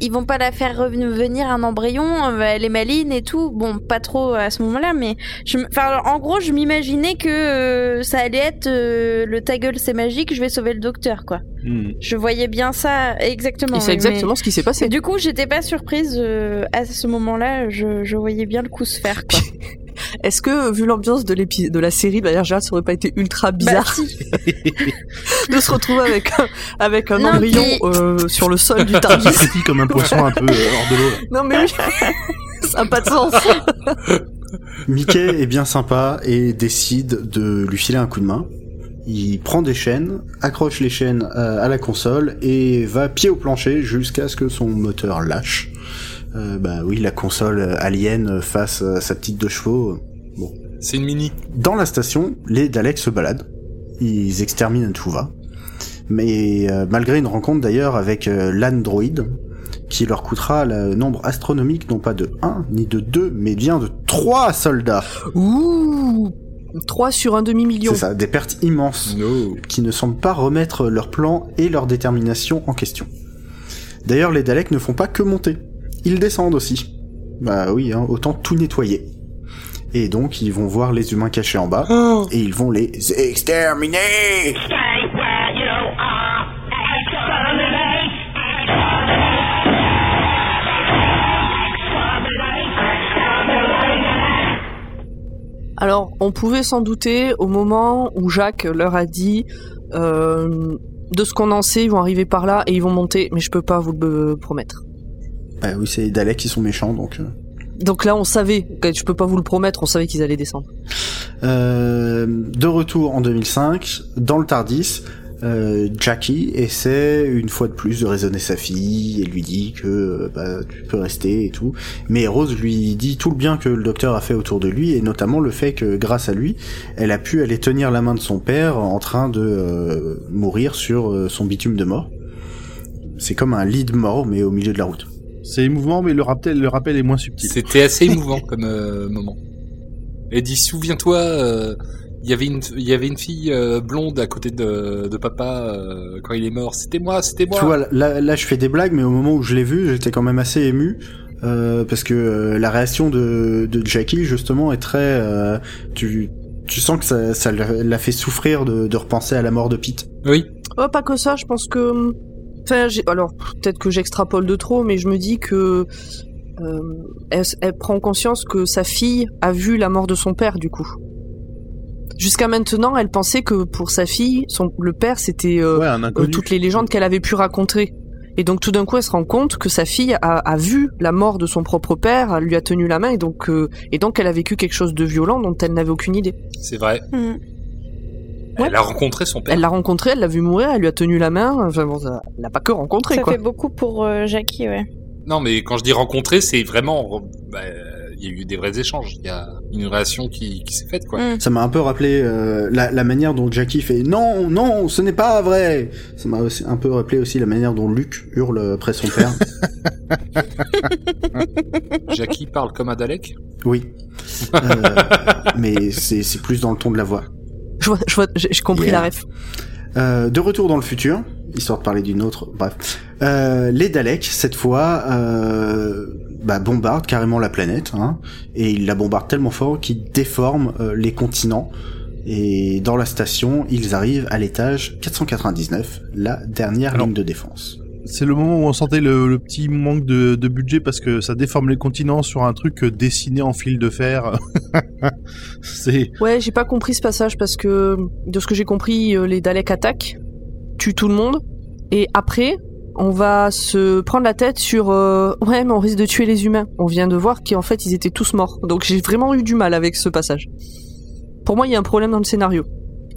Ils vont pas la faire revenir un embryon, euh, elle est maline et tout. Bon, pas trop à ce moment-là, mais je, enfin, en gros, je m'imaginais que euh, ça allait être euh, le ta gueule, c'est magique, je vais sauver le docteur, quoi. Hmm. Je voyais bien ça exactement. Et c'est oui, exactement ce qui s'est passé. Du coup, j'étais pas surprise euh, à ce moment-là. Je, je voyais bien le coup se faire, quoi. [LAUGHS] Est-ce que, vu l'ambiance de l'épi- de la série, de manière générale, ça aurait pas été ultra Bah, bizarre si. [LAUGHS] de se retrouver avec un, avec un Non, embryon mais- euh, sur le sol du [LAUGHS] Ça Tardis pétille comme un poisson un peu euh, hors de l'eau. Non mais oui, [LAUGHS] ça a pas de sens. Mickey est bien sympa et décide de lui filer un coup de main. Il prend des chaînes, accroche les chaînes euh, à la console et va pied au plancher jusqu'à ce que son moteur lâche. Euh, bah oui, la console euh, alien euh, face à sa petite deux chevaux. Bon. C'est une mini. Dans la station, les Daleks se baladent. Ils exterminent tout va. Mais euh, malgré une rencontre d'ailleurs avec euh, l'android, qui leur coûtera le nombre astronomique non pas de 1 ni de 2, mais bien de 3 soldats. Ouh 3 sur un demi-million. C'est ça, des pertes immenses No. qui ne semblent pas remettre leur plan et leur détermination en question. D'ailleurs, les Daleks ne font pas que monter. Ils descendent aussi. Bah oui, hein, autant tout nettoyer. Et donc, ils vont voir les humains cachés en bas, et ils vont les exterminer. Alors, on pouvait s'en douter au moment où Jacques leur a dit euh, de ce qu'on en sait, ils vont arriver par là et ils vont monter, mais je peux pas vous le promettre. Bah oui, c'est les Daleks qui sont méchants, donc... euh, Donc là, on savait. Je peux pas vous le promettre, on savait qu'ils allaient descendre. Euh, de retour en 2005, dans le Tardis, euh, Jackie essaie une fois de plus de raisonner sa fille et lui dit que euh, bah, tu peux rester et tout. Mais Rose lui dit tout le bien que le docteur a fait autour de lui et notamment le fait que grâce à lui, elle a pu aller tenir la main de son père en train de euh, mourir sur euh, son bitume de mort. C'est comme un lit de mort mais au milieu de la route. C'est émouvant, mais le rappel, le rappel est moins subtil. C'était assez émouvant comme euh, moment. Elle dit souviens-toi, euh, il y avait une il y avait une fille euh, blonde à côté de, de papa euh, quand il est mort. C'était moi, c'était moi. Tu vois, là, là, je fais des blagues, mais au moment où je l'ai vu, j'étais quand même assez ému. euh, parce que euh, la réaction de, de Jackie, justement, est très... euh, tu, tu sens que ça, ça l'a fait souffrir de, de repenser à la mort de Pete. Oui. Oh, pas que ça, je pense que. Enfin, alors peut-être que j'extrapole de trop, mais je me dis que euh, elle, elle prend conscience que sa fille a vu la mort de son père, du coup. Jusqu'à maintenant, elle pensait que pour sa fille, son, le père, c'était euh, Ouais, euh, toutes les légendes qu'elle avait pu raconter. Et donc tout d'un coup, elle se rend compte que sa fille a, a vu la mort de son propre père, elle lui a tenu la main, et donc, euh, et donc elle a vécu quelque chose de violent dont elle n'avait aucune idée. C'est vrai. Elle a rencontré son père. Elle l'a rencontré, elle l'a vu mourir, elle lui a tenu la main. Enfin bon, ça- elle l'a pas que rencontré, Ça quoi. fait beaucoup pour euh, Jackie, ouais. Non, mais quand je dis rencontrer, c'est vraiment. bah, Il y a eu des vrais échanges. Il y a une relation qui, qui s'est faite, quoi. Hmm. Ça m'a un peu rappelé euh, la, la manière dont Jackie fait non, non, ce n'est pas vrai. Ça m'a aussi un peu rappelé aussi la manière dont Luke hurle après son père. [LAUGHS] Jackie parle comme Adalek. oui, Euh, mais c'est plus dans le ton de la voix. Je vois, je vois, j'ai j'ai compris Yeah. la ref. Euh, de retour dans le futur, histoire de parler d'une autre, bref. Euh, les Daleks, cette fois, euh, bah, bombardent carrément la planète, hein, et ils la bombardent tellement fort qu'ils déforment euh, les continents. Et dans la station, ils arrivent à l'étage 499, la dernière Alors- ligne de défense. C'est le moment où on sentait le, le petit manque de, de budget parce que ça déforme les continents sur un truc euh, dessiné en fil de fer. [LAUGHS] c'est Ouais, j'ai pas compris ce passage parce que de ce que j'ai compris, euh, les Daleks attaquent, tuent tout le monde, et après, on va se prendre la tête sur euh, ouais, mais on risque de tuer les humains. On vient de voir qu'en fait ils étaient tous morts. Donc j'ai vraiment eu du mal avec ce passage. Pour moi, il y a un problème dans le scénario.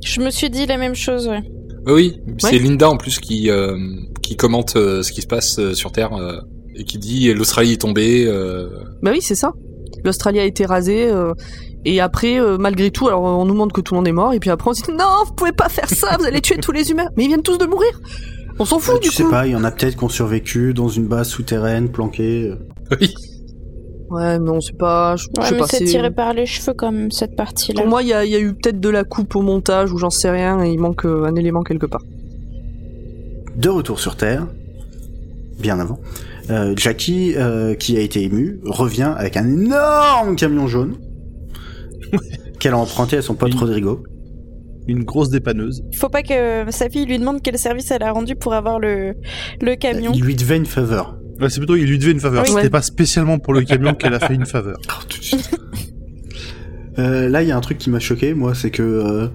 Je me suis dit la même chose, ouais. Oui, c'est Ouais. Linda en plus qui euh, qui commente euh, ce qui se passe euh, sur Terre euh, et qui dit l'Australie est tombée. euh, Bah oui, c'est ça. L'Australie a été rasée. euh, et après, euh, malgré tout, alors on nous montre que tout le monde est mort, et puis après on se dit non, vous pouvez pas faire ça, vous allez tuer tous les humains. Mais ils viennent tous de mourir. On s'en fout Euh, du tu sais coup. pas, il y en a peut-être qui ont survécu dans une base souterraine, planquée. Oui. Ouais, non, c'est pas. Je, je Ouais, sais mais pas. c'est tiré par les cheveux comme cette partie-là. Pour moi, il y a, il y a eu peut-être de la coupe au montage ou j'en sais rien, et il manque euh, un élément quelque part. De retour sur Terre, bien avant, euh, Jackie, euh, qui a été ému, revient avec un énorme camion jaune qu'elle a emprunté à son pote. Rodrigo. une grosse dépanneuse. Faut pas que sa fille lui demande quel service elle a rendu pour avoir le, le camion. Il lui devait une faveur. Ouais, c'est plutôt, il lui devait une faveur. Oui. C'était Ouais. pas spécialement pour le camion qu'elle a fait une faveur. Oh, tout de suite. Euh, là, il y a un truc qui m'a choqué, moi, c'est que euh,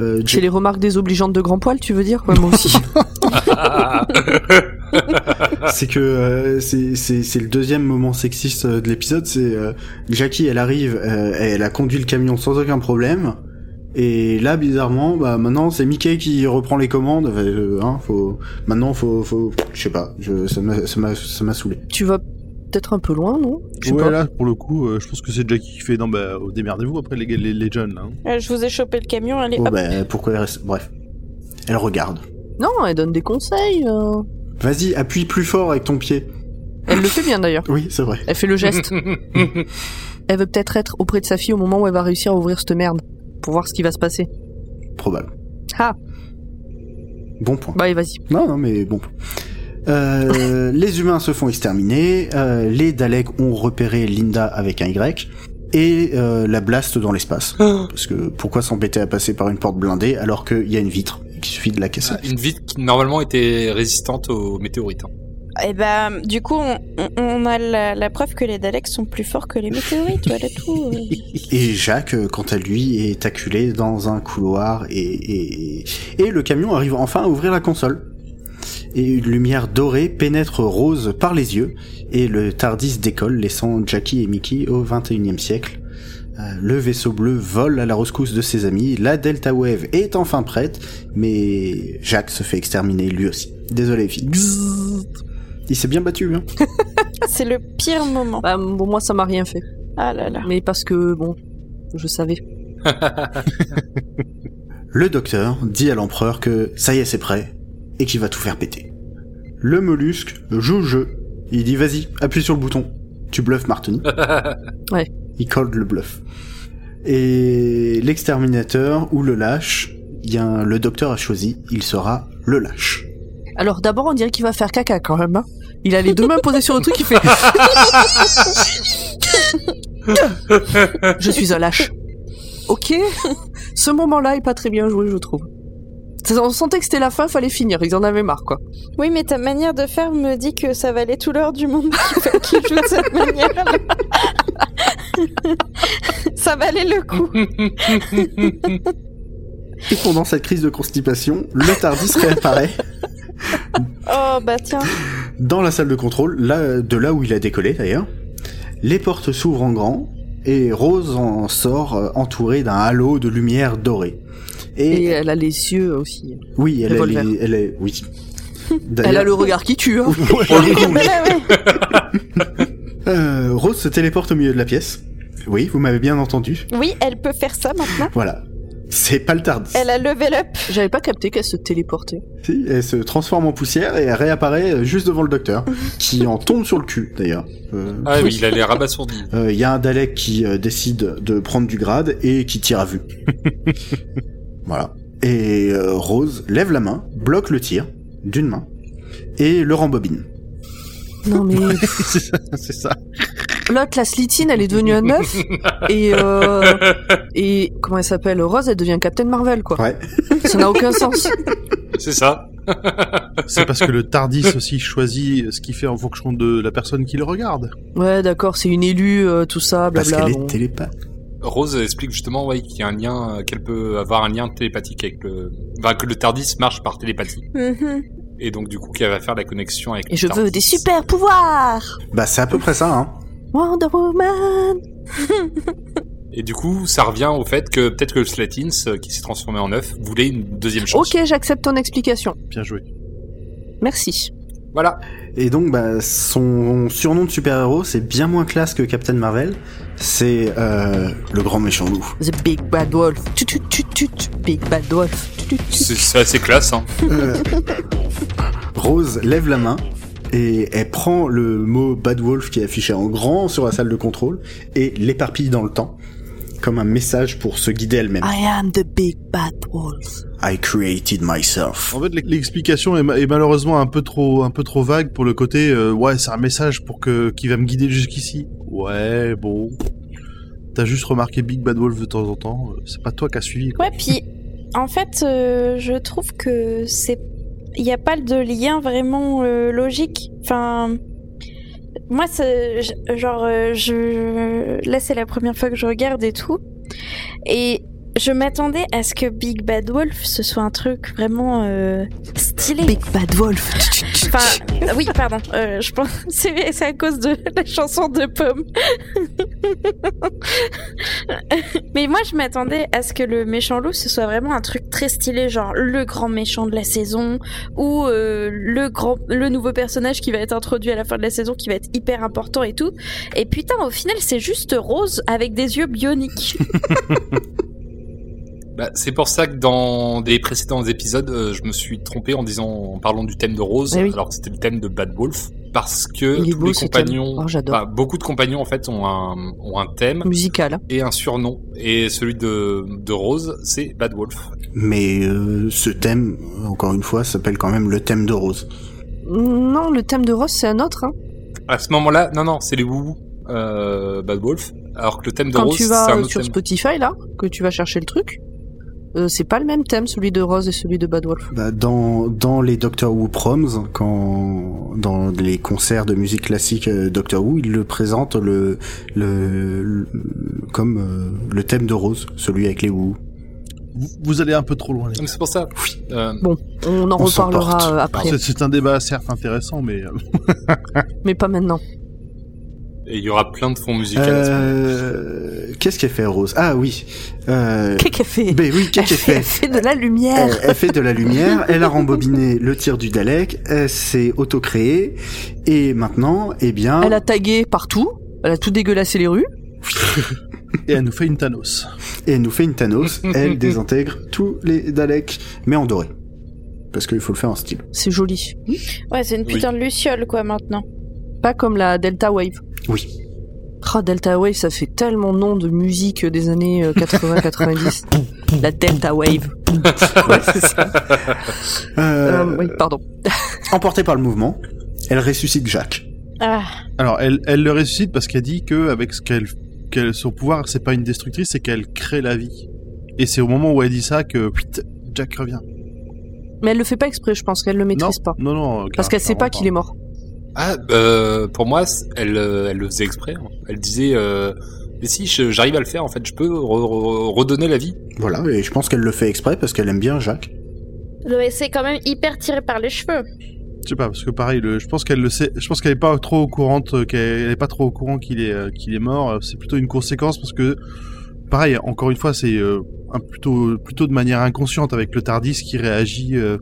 euh, Chez les remarques désobligeantes de grand poil, tu veux dire? Ouais, moi aussi. [LAUGHS] [LAUGHS] c'est que euh, c'est le deuxième moment sexiste de l'épisode. C'est euh, Jackie, elle arrive, euh, elle a conduit le camion sans aucun problème. Et là, bizarrement, bah maintenant c'est Mickey qui reprend les commandes. Enfin, euh, hein, faut maintenant faut faut je sais pas, je, ça m'a saoulé. tu vas peut-être un peu loin, non? Je sais Ouais, pas. là, pour le coup, euh, je pense que c'est Jackie qui fait, non, bah, oh, démerdez-vous après les, les, les jeunes, là. hein. Euh, Je vous ai chopé le camion, allez, Bon hop. bah pourquoi elle reste Bref, elle regarde. Non, elle donne des conseils. euh. Vas-y, appuie plus fort avec ton pied. Elle le fait bien d'ailleurs. Oui, c'est vrai. Elle fait le geste. [LAUGHS] Elle veut peut-être être auprès de sa fille au moment où elle va réussir à ouvrir cette merde. Pour voir ce qui va se passer. Probable. Ah, Bon point. bah vas-y. Non, non, mais bon. Euh, [LAUGHS] les humains se font exterminer, euh, les Daleks ont repéré Linda avec un Y, et euh, la blast dans l'espace. [GASPS] Parce que pourquoi s'embêter à passer par une porte blindée alors qu'il y a une vitre? Et qu'il suffit de la casser Une vitre qui normalement était résistante aux météorites. hein. Et bah, du coup, on, a la, preuve que les Daleks sont plus forts que les météorites, voilà tout. Et Jacques, quant à lui, est acculé dans un couloir et, et, le camion arrive enfin à ouvrir la console. et une lumière dorée pénètre Rose par les yeux et le Tardis décolle laissant Jackie et Mickey au 21e siècle. Euh, le vaisseau bleu vole à la rescousse de ses amis, la Delta Wave est enfin prête, mais Jacques se fait exterminer lui aussi. Désolé les filles. Il s'est bien battu, hein. [LAUGHS] C'est le pire moment. Bah, bon, moi, ça m'a rien fait. Ah là là. Mais parce que, bon, je savais. [LAUGHS] Le docteur dit à l'empereur que ça y est, c'est prêt, et qu'il va tout faire péter. Le mollusque joue le jeu. Il dit vas-y, appuie sur le bouton. Tu bluffes Martini. [LAUGHS] Ouais. Il colle le bluff. Et l'exterminateur ou le lâche, bien le docteur a choisi, il sera le lâche. Alors, d'abord, on dirait qu'il va faire caca quand même. hein. Il a les deux mains posées sur le truc, il fait. je suis un lâche. Ok. Ce moment-là est pas très bien joué, je trouve. On sentait que c'était la fin, fallait finir. Ils en avaient marre, quoi. Oui, mais ta manière de faire me dit que ça valait tout l'heure du monde qu'il joue de cette manière. ça valait le coup. Et pendant cette crise de constipation, le Tardis réapparaît [LAUGHS] Oh bah tiens. dans la salle de contrôle, là, de là où il a décollé d'ailleurs. Les portes s'ouvrent en grand et Rose en sort euh, entourée d'un halo de lumière dorée. Et Et, elle a les yeux aussi. oui, elle, revolver. est, elle est, oui. Elle a le regard qui tue, hein. [LAUGHS] [LAUGHS] Euh, Rose se téléporte au milieu de la pièce. Oui, vous m'avez bien entendu. Oui, elle peut faire ça maintenant. Voilà. C'est pas le Tardis. Elle a level up. J'avais pas capté qu'elle se téléportait. Si, elle se transforme en poussière et elle réapparaît euh, juste devant le docteur, [LAUGHS] qui en tombe sur le cul d'ailleurs. Euh, Ah oui, il a l'air abasourdi. [LAUGHS] Euh, Il y a un Dalek qui euh, décide de prendre du grade et qui tire à vue. [LAUGHS] voilà. Et euh, Rose lève la main, bloque le tir d'une main et le rembobine. Non, mais [LAUGHS] c'est ça, l'autre, la Slitine, elle est devenue un œuf. Et, euh, [LAUGHS] et, comment elle s'appelle? Rose, elle devient Captain Marvel, quoi. Ouais. [LAUGHS] Ça n'a aucun sens. C'est ça. C'est parce que le Tardis aussi choisit ce qu'il fait en fonction de la personne qui le regarde. Ouais, d'accord, c'est une élue, euh, tout ça, Parce blabla. qu'elle est télépathe. Rose explique justement ouais, qu'il y a un lien, euh, qu'elle peut avoir un lien télépathique avec le, enfin, que le Tardis marche par télépathie. Mhm. Et donc du coup qu'elle va faire la connexion avec. Et je veux des super pouvoirs! Bah c'est à peu près ça, hein. Wonder Woman! Et du coup, ça revient au fait que peut-être que le Slatins, euh, qui s'est transformé en œuf, voulait une deuxième chance. Ok, j'accepte ton explication. Bien joué. Merci. Voilà. Et donc bah son surnom de super-héros c'est bien moins classe que Captain Marvel. C'est euh, le grand méchant loup. The Big Bad Wolf. Big Bad Wolf. C'est assez classe, hein. Euh, Rose lève la main et elle prend le mot Bad Wolf qui est affiché en grand sur la salle de contrôle et l'éparpille dans le temps comme un message pour se guider elle-même. I am the Big Bad Wolf. I created myself. En fait, l'explication est, ma- est malheureusement un peu trop, un peu trop vague pour le côté. euh, ouais, c'est un message pour que qui va me guider jusqu'ici. Ouais, bon. T'as juste remarqué Big Bad Wolf de temps en temps. euh, C'est pas toi qui as suivi. quoi. Ouais, puis en fait, euh, je trouve que c'est. Il n'y a pas de lien vraiment euh, logique. Enfin. Moi, c'est. Genre, euh, je. Là, c'est la première fois que je regarde et tout. Et je m'attendais à ce que Big Bad Wolf, ce soit un truc vraiment stylé. Big Bad Wolf. Enfin, [LAUGHS] oui, pardon. euh, je pense c'est c'est à cause de [LAUGHS] la chanson de Pomme. [LAUGHS] Mais moi, je m'attendais à ce que le méchant loup ce soit vraiment un truc très stylé, genre le grand méchant de la saison ou euh, le grand, le nouveau personnage qui va être introduit à la fin de la saison, qui va être hyper important et tout. Et putain, au final, c'est juste Rose avec des yeux bioniques. Bah, c'est pour ça que dans des précédents épisodes, euh, je me suis trompé en disant, en parlant du thème de Rose, oui. alors que c'était le thème de Bad Wolf, parce que tous beau, les compagnons. Oh, j'adore. bah, beaucoup de compagnons en fait ont un, ont un thème Musical. et un surnom, et celui de, de Rose, c'est Bad Wolf. Mais euh, ce thème, encore une fois, s'appelle quand même le thème de Rose. Non, le thème de Rose, c'est un autre. Hein. À ce moment-là, non, non, c'est les Wou euh, Bad Wolf, alors que le thème de Quand Rose, tu c'est vas un autre sur thème. Spotify, là, que tu vas chercher le truc, euh, c'est pas le même thème, celui de Rose et celui de Bad Wolf. Bah, dans, dans les Doctor Who proms, quand dans les concerts de musique classique euh, Doctor Who, ils le présentent le, le, le- comme euh, le thème de Rose, celui avec les Who. vous, vous allez un peu trop loin. c'est pour ça. Euh, On en On reparlera après, C'est- un débat certes intéressant, mais [LAUGHS] mais pas maintenant. Et il y aura plein de fonds musicaux. à ce moment. Euh, Qu'est-ce qu'elle fait, Rose? Ah oui. Euh... Qu'est-ce qu'elle fait? Ben oui, qu'est-ce qu'elle Elle fait? fait de la elle, lumière. elle fait de la lumière, elle a rembobiné le tir du Dalek, elle s'est auto-créée, et maintenant, eh bien... Elle a tagué partout. Elle a tout dégueulassé les rues. et elle nous fait une Thanos. Et elle nous fait une Thanos, elle désintègre tous les Daleks, mais en doré. Parce qu'il faut le faire en style. C'est joli. Ouais, c'est une putain de luciole, quoi, maintenant. Pas comme la Delta Wave. Oui. Ah, Delta Wave, ça fait tellement nom de musique des années 80-90. [LAUGHS] la Delta Wave. [LAUGHS] ouais, c'est ça. Euh, Euh, oui, pardon. [LAUGHS] Emportée par le mouvement, elle ressuscite Jacques. Ah, Alors, elle, elle le ressuscite parce qu'elle dit que avec ce qu'elle, qu'elle, son pouvoir, c'est pas une destructrice, c'est qu'elle crée la vie. Et c'est au moment où elle dit ça que Jack revient. Mais elle le fait pas exprès, je pense qu'elle le maîtrise non, pas. non, non, Parce qu'elle sait pas qu'il est mort. Ah, euh, pour moi, elle, euh, elle le faisait exprès. hein. Elle disait, euh, mais si j'arrive à le faire, en fait, je peux re- re- redonner la vie. Voilà, et je pense qu'elle le fait exprès parce qu'elle aime bien Jacques. ouais, c'est quand même hyper tiré par les cheveux. Je sais pas, parce que pareil, le, je pense qu'elle le sait, je pense qu'elle est pas trop au courant, qu'elle est pas trop au courant qu'il est, qu'il est mort. C'est plutôt une conséquence parce que, pareil, encore une fois, c'est euh, un plutôt, plutôt de manière inconsciente avec le Tardis qui réagit euh,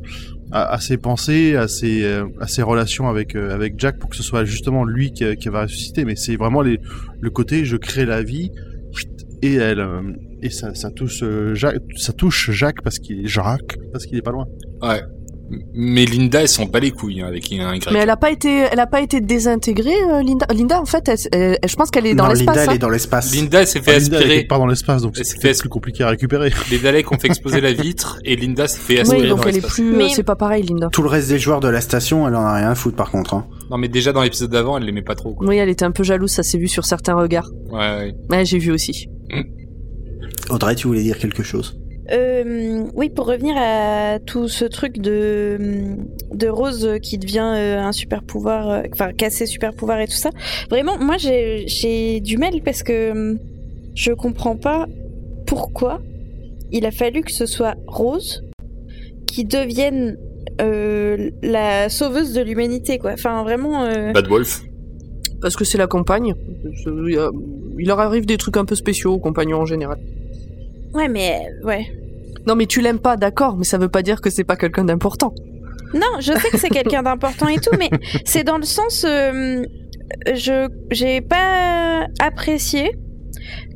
à, à ses pensées, à ses, euh, à ses relations avec, euh, avec Jack pour que ce soit justement lui qui, qui va ressusciter. Mais c'est vraiment les, le côté je crée la vie et elle, euh, et ça, ça touche euh, Jacques, ça touche Jacques parce qu'il est Jacques parce qu'il est pas loin. Ouais. Mais Linda, elle s'en bat les couilles hein, avec un Y. Mais elle a pas été, elle a pas été désintégrée, euh, Linda? Linda, en fait, elle, elle- je pense qu'elle est dans l'espace. Linda, elle hein. est dans l'espace. Linda, elle s'est fait Ah, Linda, elle aspirer. est pas dans l'espace, donc c'est fait- plus compliqué à récupérer. [LAUGHS] Les Daleks ont fait exploser la vitre et Linda s'est fait aspirer Oui, donc dans elle est plus, euh, Mais- c'est pas pareil, Linda. Tout le reste des joueurs de la station, elle en a rien à foutre par contre. Hein. Non, mais déjà dans l'épisode d'avant, elle l'aimait pas trop. Quoi. Oui, elle était un peu jalouse, ça s'est vu sur certains regards. Ouais, ouais. Ouais, j'ai vu aussi. Audrey, tu voulais dire quelque chose? Euh, oui, pour revenir à tout ce truc de, de Rose qui devient euh, un super pouvoir, euh, enfin casser super pouvoir et tout ça. Vraiment, moi j'ai du mal parce que hum, je comprends pas pourquoi il a fallu que ce soit Rose qui devienne euh, la sauveuse de l'humanité, quoi. Enfin, vraiment. euh, Bad Wolf. Parce que c'est la compagne. Euh, Il leur arrive des trucs un peu spéciaux aux compagnons en général. Ouais, mais ouais. Non, mais tu l'aimes pas, d'accord, mais ça veut pas dire que c'est pas quelqu'un d'important. Non, je sais que c'est quelqu'un d'important et tout, mais c'est dans le sens, euh, je j'ai pas apprécié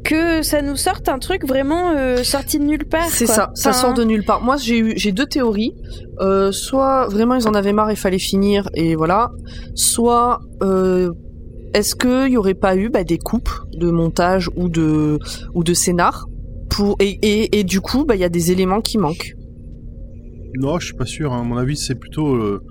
que ça nous sorte un truc vraiment euh, sorti de nulle part. C'est ça, ça Enfin, sort de nulle part. Moi, j'ai eu, j'ai deux théories. Euh, soit vraiment ils en avaient marre, il fallait finir et voilà. Soit est-ce qu'il y aurait pas eu bah, des coupes de montage ou de ou de scénar? Pour et, et, et du coup bah il y a des éléments qui manquent. Non, je suis pas sûr. hein. À mon avis, c'est plutôt. euh,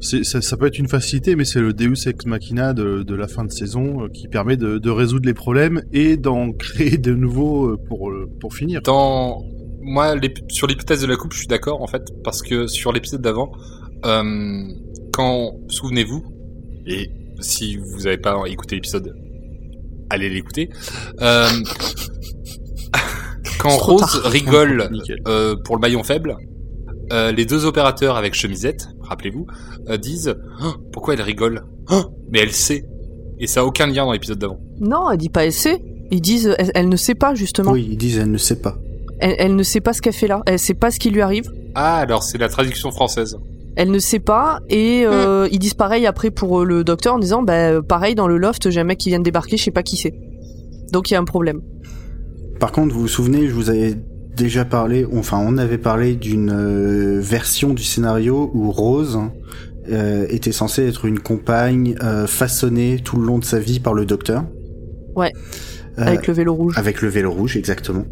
ça, ça peut être une facilité, mais c'est le Deus ex machina de, de la fin de saison euh, qui permet de, de résoudre les problèmes et d'en [LAUGHS] créer de nouveaux euh, pour, pour finir. Dans moi, sur l'hypothèse de la coupe, je suis d'accord en fait, parce que sur l'épisode d'avant, euh, quand souvenez-vous, et si vous n'avez pas écouté l'épisode, allez l'écouter. Quand Rose rigole [LAUGHS] euh, pour le maillon faible, euh, les deux opérateurs avec chemisette, rappelez-vous, euh, disent Oh, pourquoi elle rigole Oh, Mais elle sait. Et ça a aucun lien dans l'épisode d'avant. Non, elle dit pas elle sait. Ils disent elle, elle ne sait pas justement. Oui, ils disent elle ne sait pas. Elle, elle ne sait pas ce qu'elle fait là. Elle sait pas ce qui lui arrive. Ah, alors c'est la traduction française. Elle ne sait pas et euh, ils disent pareil après pour le docteur en disant bah pareil dans le loft j'ai un mec qui vient de débarquer je sais pas qui c'est. Donc il y a un problème. Par contre, vous vous souvenez, je vous avais déjà parlé, enfin on avait parlé d'une euh, version du scénario où Rose euh, était censée être une compagne euh, façonnée tout le long de sa vie par le docteur. Ouais. Euh, Avec le vélo rouge. Avec le vélo rouge, exactement.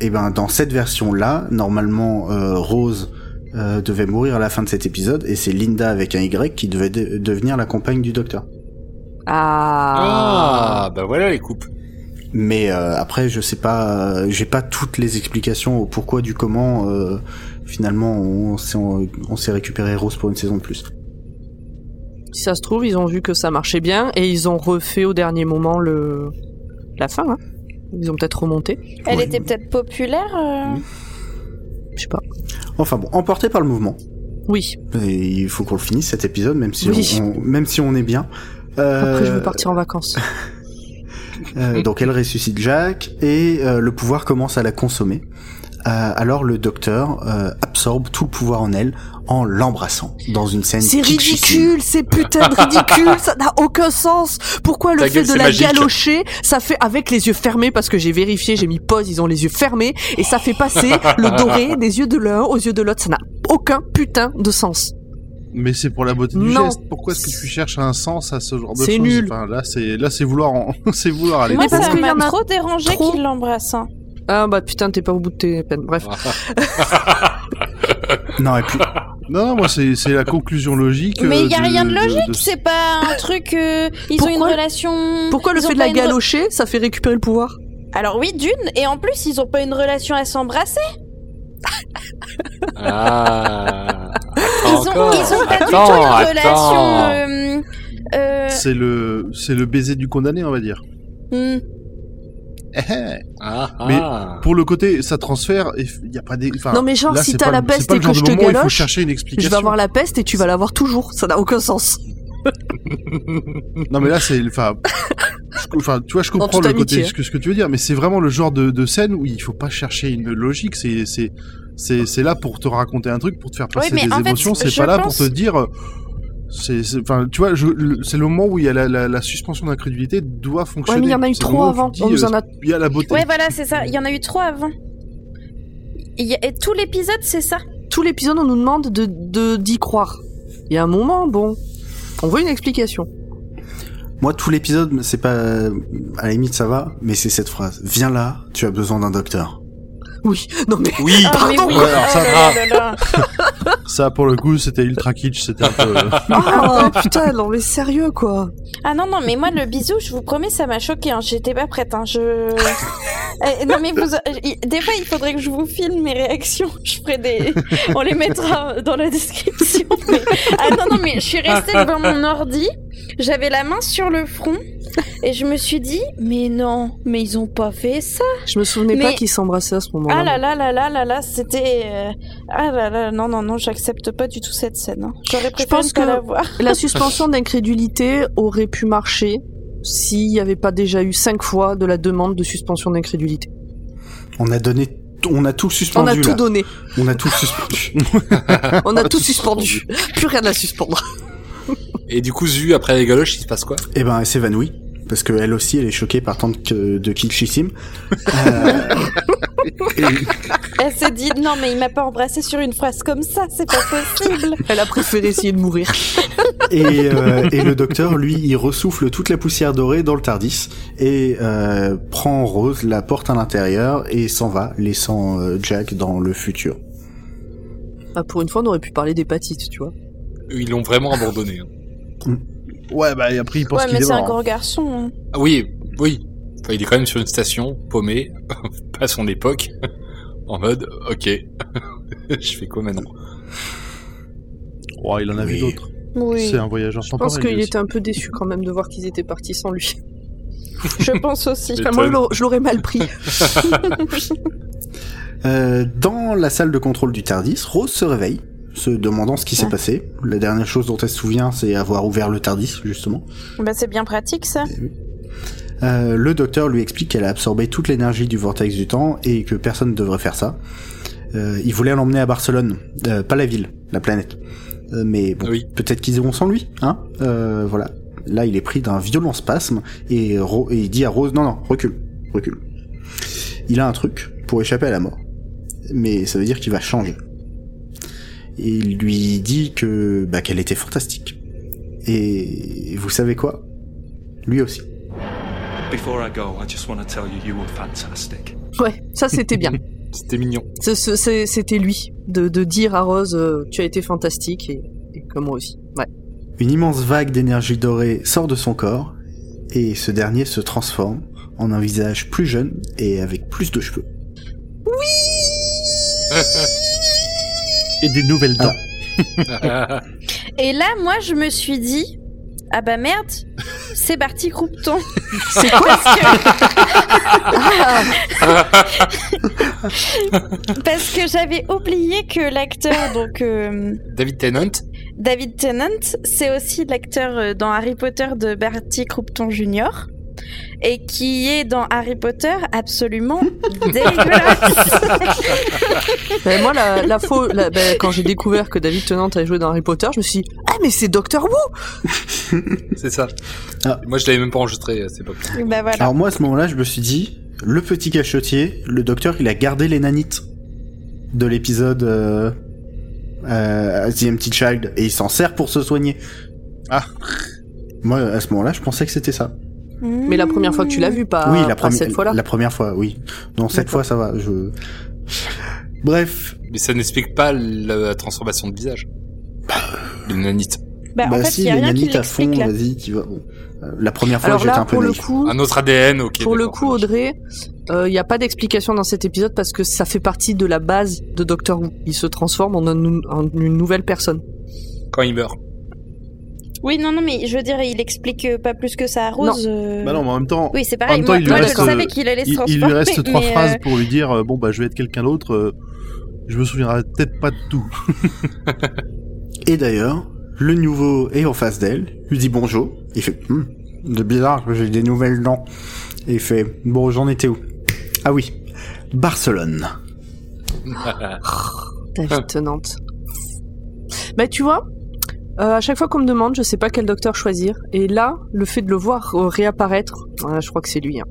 Et ben dans cette version-là, normalement euh, Rose euh, devait mourir à la fin de cet épisode, et c'est Linda avec un Y qui devait de- devenir la compagne du docteur. Ah. Ah, bah voilà les coupes. Mais euh, après, je sais pas, euh, j'ai pas toutes les explications au pourquoi du comment. euh, finalement, on, s'est- on, on s'est récupéré Rose pour une saison de plus. Si ça se trouve ils ont vu que ça marchait bien et ils ont refait au dernier moment le la fin. Hein. Ils ont peut-être remonté. Elle était peut-être populaire. euh, sais pas. Enfin bon, emporté par le mouvement. Oui. Et il faut qu'on le finisse cet épisode, même si, Oui. on, on- même si on est bien. Euh, Après, je veux partir en vacances. [LAUGHS] euh, donc elle ressuscite Jack et euh, le pouvoir commence à la consommer. Euh, alors le docteur euh, absorbe tout le pouvoir en elle en l'embrassant dans une scène C'est ridicule, c'est putain de ridicule, ça n'a aucun sens. Pourquoi le Ta fait gueule, de la magique. galocher, ça fait avec les yeux fermés parce que j'ai vérifié, j'ai mis pause, ils ont les yeux fermés et ça fait passer le doré des yeux de l'un aux yeux de l'autre, ça n'a aucun putain de sens. Mais c'est pour la beauté du Non. geste. Pourquoi est-ce que tu cherches un sens à ce genre de choses C'est nul. Enfin, là, c'est là, c'est vouloir, en... [LAUGHS] c'est vouloir aller. Moi, Mais parce ça qu'il y m'a en a trop dérangé trop. qu'il l'embrasse. hein. Ah bah putain, t'es pas au bout de tes peines. Bref. [LAUGHS] [LAUGHS] Non et puis Non, non, moi, c'est c'est la conclusion logique. Mais euh, il y a de- rien de logique, de- c'est pas un truc. euh, ils ont une relation. Pourquoi le fait de la re- galocher, ça fait récupérer le pouvoir? Alors oui, d'une, et en plus, ils ont pas une relation à s'embrasser. Ah. Ils ont, Encore. ils ont pas du tout Attends, une attends. relation. euh, euh, C'est le, c'est le baiser du condamné, on va dire. Ah, Mais ah. Pour le côté, ça transfère. Il y a pas des. Non mais genre là, si t'as la peste et que je te galoche, chercher une je vais avoir la peste et tu vas l'avoir toujours, ça n'a aucun sens. [LAUGHS] Non mais là c'est enfin tu vois je comprends le amitié, côté ce que ce que tu veux dire mais c'est vraiment le genre de, de scène où il faut pas chercher une logique c'est c'est c'est c'est là pour te raconter un truc pour te faire passer des émotions c'est pas là pour te dire c'est enfin tu vois c'est le moment où il y a la, la, la suspension d'incrédulité doit fonctionner Ouais mais il y en a eu où avant. On nous euh, en a il y a la beauté Ouais, voilà, c'est ça. Il y en a eu trois avant. Il y a- Et tout l'épisode, c'est ça. tout l'épisode, on nous demande de de- d'y croire. Il y a un moment, bon, on veut une explication. moi tout l'épisode c'est pas à la limite ça va mais c'est cette phrase viens là tu as besoin d'un docteur Oui, non mais Oui. [LAUGHS] Ah, mais oui. Ouais, alors ça, Oh là là là là. [LAUGHS] ça pour le coup c'était ultra kitsch c'était un peu euh, oh [LAUGHS] putain, non mais sérieux quoi. Ah non, non, mais moi, le bisou, je vous promets, ça m'a choqué. Hein. J'étais pas prête. Hein. Je... Eh, non, mais vous... il- des fois, il faudrait que je vous filme mes réactions. Je ferai des... On les mettra dans la description. mais- Ah non, non, mais je suis restée devant mon ordi. J'avais la main sur le front. [LAUGHS] Et je me suis dit, mais non, mais ils ont pas fait ça. Je me souvenais pas Mais- qu'ils s'embrassaient à ce moment-là. Ah là là là là là là, c'était... euh, Ah là là, non, non, non, j'accepte pas du tout cette scène. hein. J'aurais préféré pense ne pas que- la voir. La [LAUGHS] suspension d'incrédulité aurait pu marcher s'il n'y avait pas déjà eu cinq fois de la demande de suspension d'incrédulité. on a donné on a tout On suspendu a tout là. donné, on a tout suspendu [LAUGHS] on a tout suspendu. Plus rien à suspendre. [LAUGHS] Et du coup, Zu, après les galoches, il se passe quoi? Et ben elle s'évanouit parce que elle aussi elle est choquée par tant de, de kitschissime Euh, [LAUGHS] et- Elle s'est dit, non, mais il m'a pas embrassé sur une phrase comme ça, c'est pas possible. Elle a préféré essayer de mourir. Et, euh, et le docteur, lui, il ressouffle toute la poussière dorée dans le Tardis et euh, prend Rose, la porte à l'intérieur et s'en va, laissant euh, Jack dans le futur. Ah, pour une fois, on aurait pu parler d'hépatite, tu vois. Ils l'ont vraiment abandonné. hein. ouais bah et après il pense Ouais, qu'il mais est c'est un mort hein. gros garçon. hein. Ah oui, oui. Enfin, il est quand même sur une station, paumé, [LAUGHS] pas à son époque, [LAUGHS] en mode, ok, [LAUGHS] je fais quoi maintenant? Ouais, il en a vu d'autres Oui, c'est un voyageur Je pense qu'il était un peu déçu quand même de voir qu'ils étaient partis sans lui. je pense aussi. Mais- Enfin, moi, je l'aurais- je l'aurais mal pris. Euh, dans la salle de contrôle du Tardis, Rose se réveille, se demandant ce qui s'est passé. La dernière chose dont elle se souvient, c'est avoir ouvert le Tardis, justement. Bah, c'est bien pratique, ça. Euh, le docteur lui explique qu'elle a absorbé toute l'énergie du vortex du temps et que personne ne devrait faire ça. Euh, il voulait l'emmener à Barcelone, euh, pas la ville, la planète. Euh, mais bon, Oui. peut-être qu'ils iront sans lui, hein euh, Voilà. Là, il est pris d'un violent spasme et, Ro- et il dit à Rose non non recule, recule. Il a un truc pour échapper à la mort, mais ça veut dire qu'il va changer. Et il lui dit que bah, qu'elle était fantastique. Et vous savez quoi? Lui aussi. Ouais, ça c'était bien. [LAUGHS] C'était mignon. C'était lui de, de dire à Rose euh, tu as été fantastique et, et que moi aussi. Ouais. Une immense vague d'énergie dorée sort de son corps, et ce dernier se transforme en un visage plus jeune et avec plus de cheveux. [LAUGHS] et des nouvelles dents Ah. [LAUGHS] Et là, moi, je me suis dit, ah bah merde, c'est Barty Croupton. [LAUGHS] C'est quoi Parce que j'avais oublié que l'acteur, donc euh, David Tennant. David Tennant, c'est aussi l'acteur euh, dans Harry Potter de Barty Croupton Jr. Et qui est dans Harry Potter absolument [LAUGHS] dégueulasse. [LAUGHS] Ben, moi, la, la faux, la- ben, quand j'ai découvert que David Tennant avait joué dans Harry Potter, je me suis dit, ah, mais c'est Doctor Who [LAUGHS] C'est ça. Ah. Moi, je l'avais même pas enregistré à cette époque. bah voilà. Alors moi, à ce moment-là, je me suis dit, le petit cachotier, le docteur, il a gardé les nanites de l'épisode euh, euh, The Empty Child et il s'en sert pour se soigner. Ah. Moi, à ce moment-là, je pensais que c'était ça. Mais la première fois que tu l'as vu, pas, oui, la pas première, cette fois-là. la première fois, oui. Non, cette fois, ça va. Je. Bref, Mais ça n'explique pas la transformation de visage. Le nanite. Bah, en bah fait, si il y a les rien qui nanites à fond, vas-y, tu vas. bon. Euh, La première fois, j'étais un peu naïf. coup, Un autre ADN, ok. pour le coup. Audrey, il n'y a pas d'explication dans cet épisode parce que ça fait partie de la base de Doctor Who. Il se transforme en, un- en une nouvelle personne. Quand il meurt. Oui, non, non, mais je veux dire, il explique euh, pas plus que ça à Rose. euh, Bah non, mais en même temps, Oui, c'est En pareil. même temps, moi, il lui moi, reste, je savais euh, qu'il allait se il, transformer. il lui reste trois phrases pour lui dire euh, bon bah je vais être quelqu'un d'autre. euh, je me souviendrai peut-être pas de tout. [LAUGHS] Et d'ailleurs, le nouveau est en face d'elle, lui dit bonjour. Il fait Hum, de bizarre, j'ai des nouvelles dents. Et il fait bon, j'en étais où? Ah oui, Barcelone. [LAUGHS] David Tennant. Bah tu vois, euh, à chaque fois qu'on me demande, je sais pas quel docteur choisir. Et là, le fait de le voir euh, réapparaître, ah, je crois que c'est lui. hein.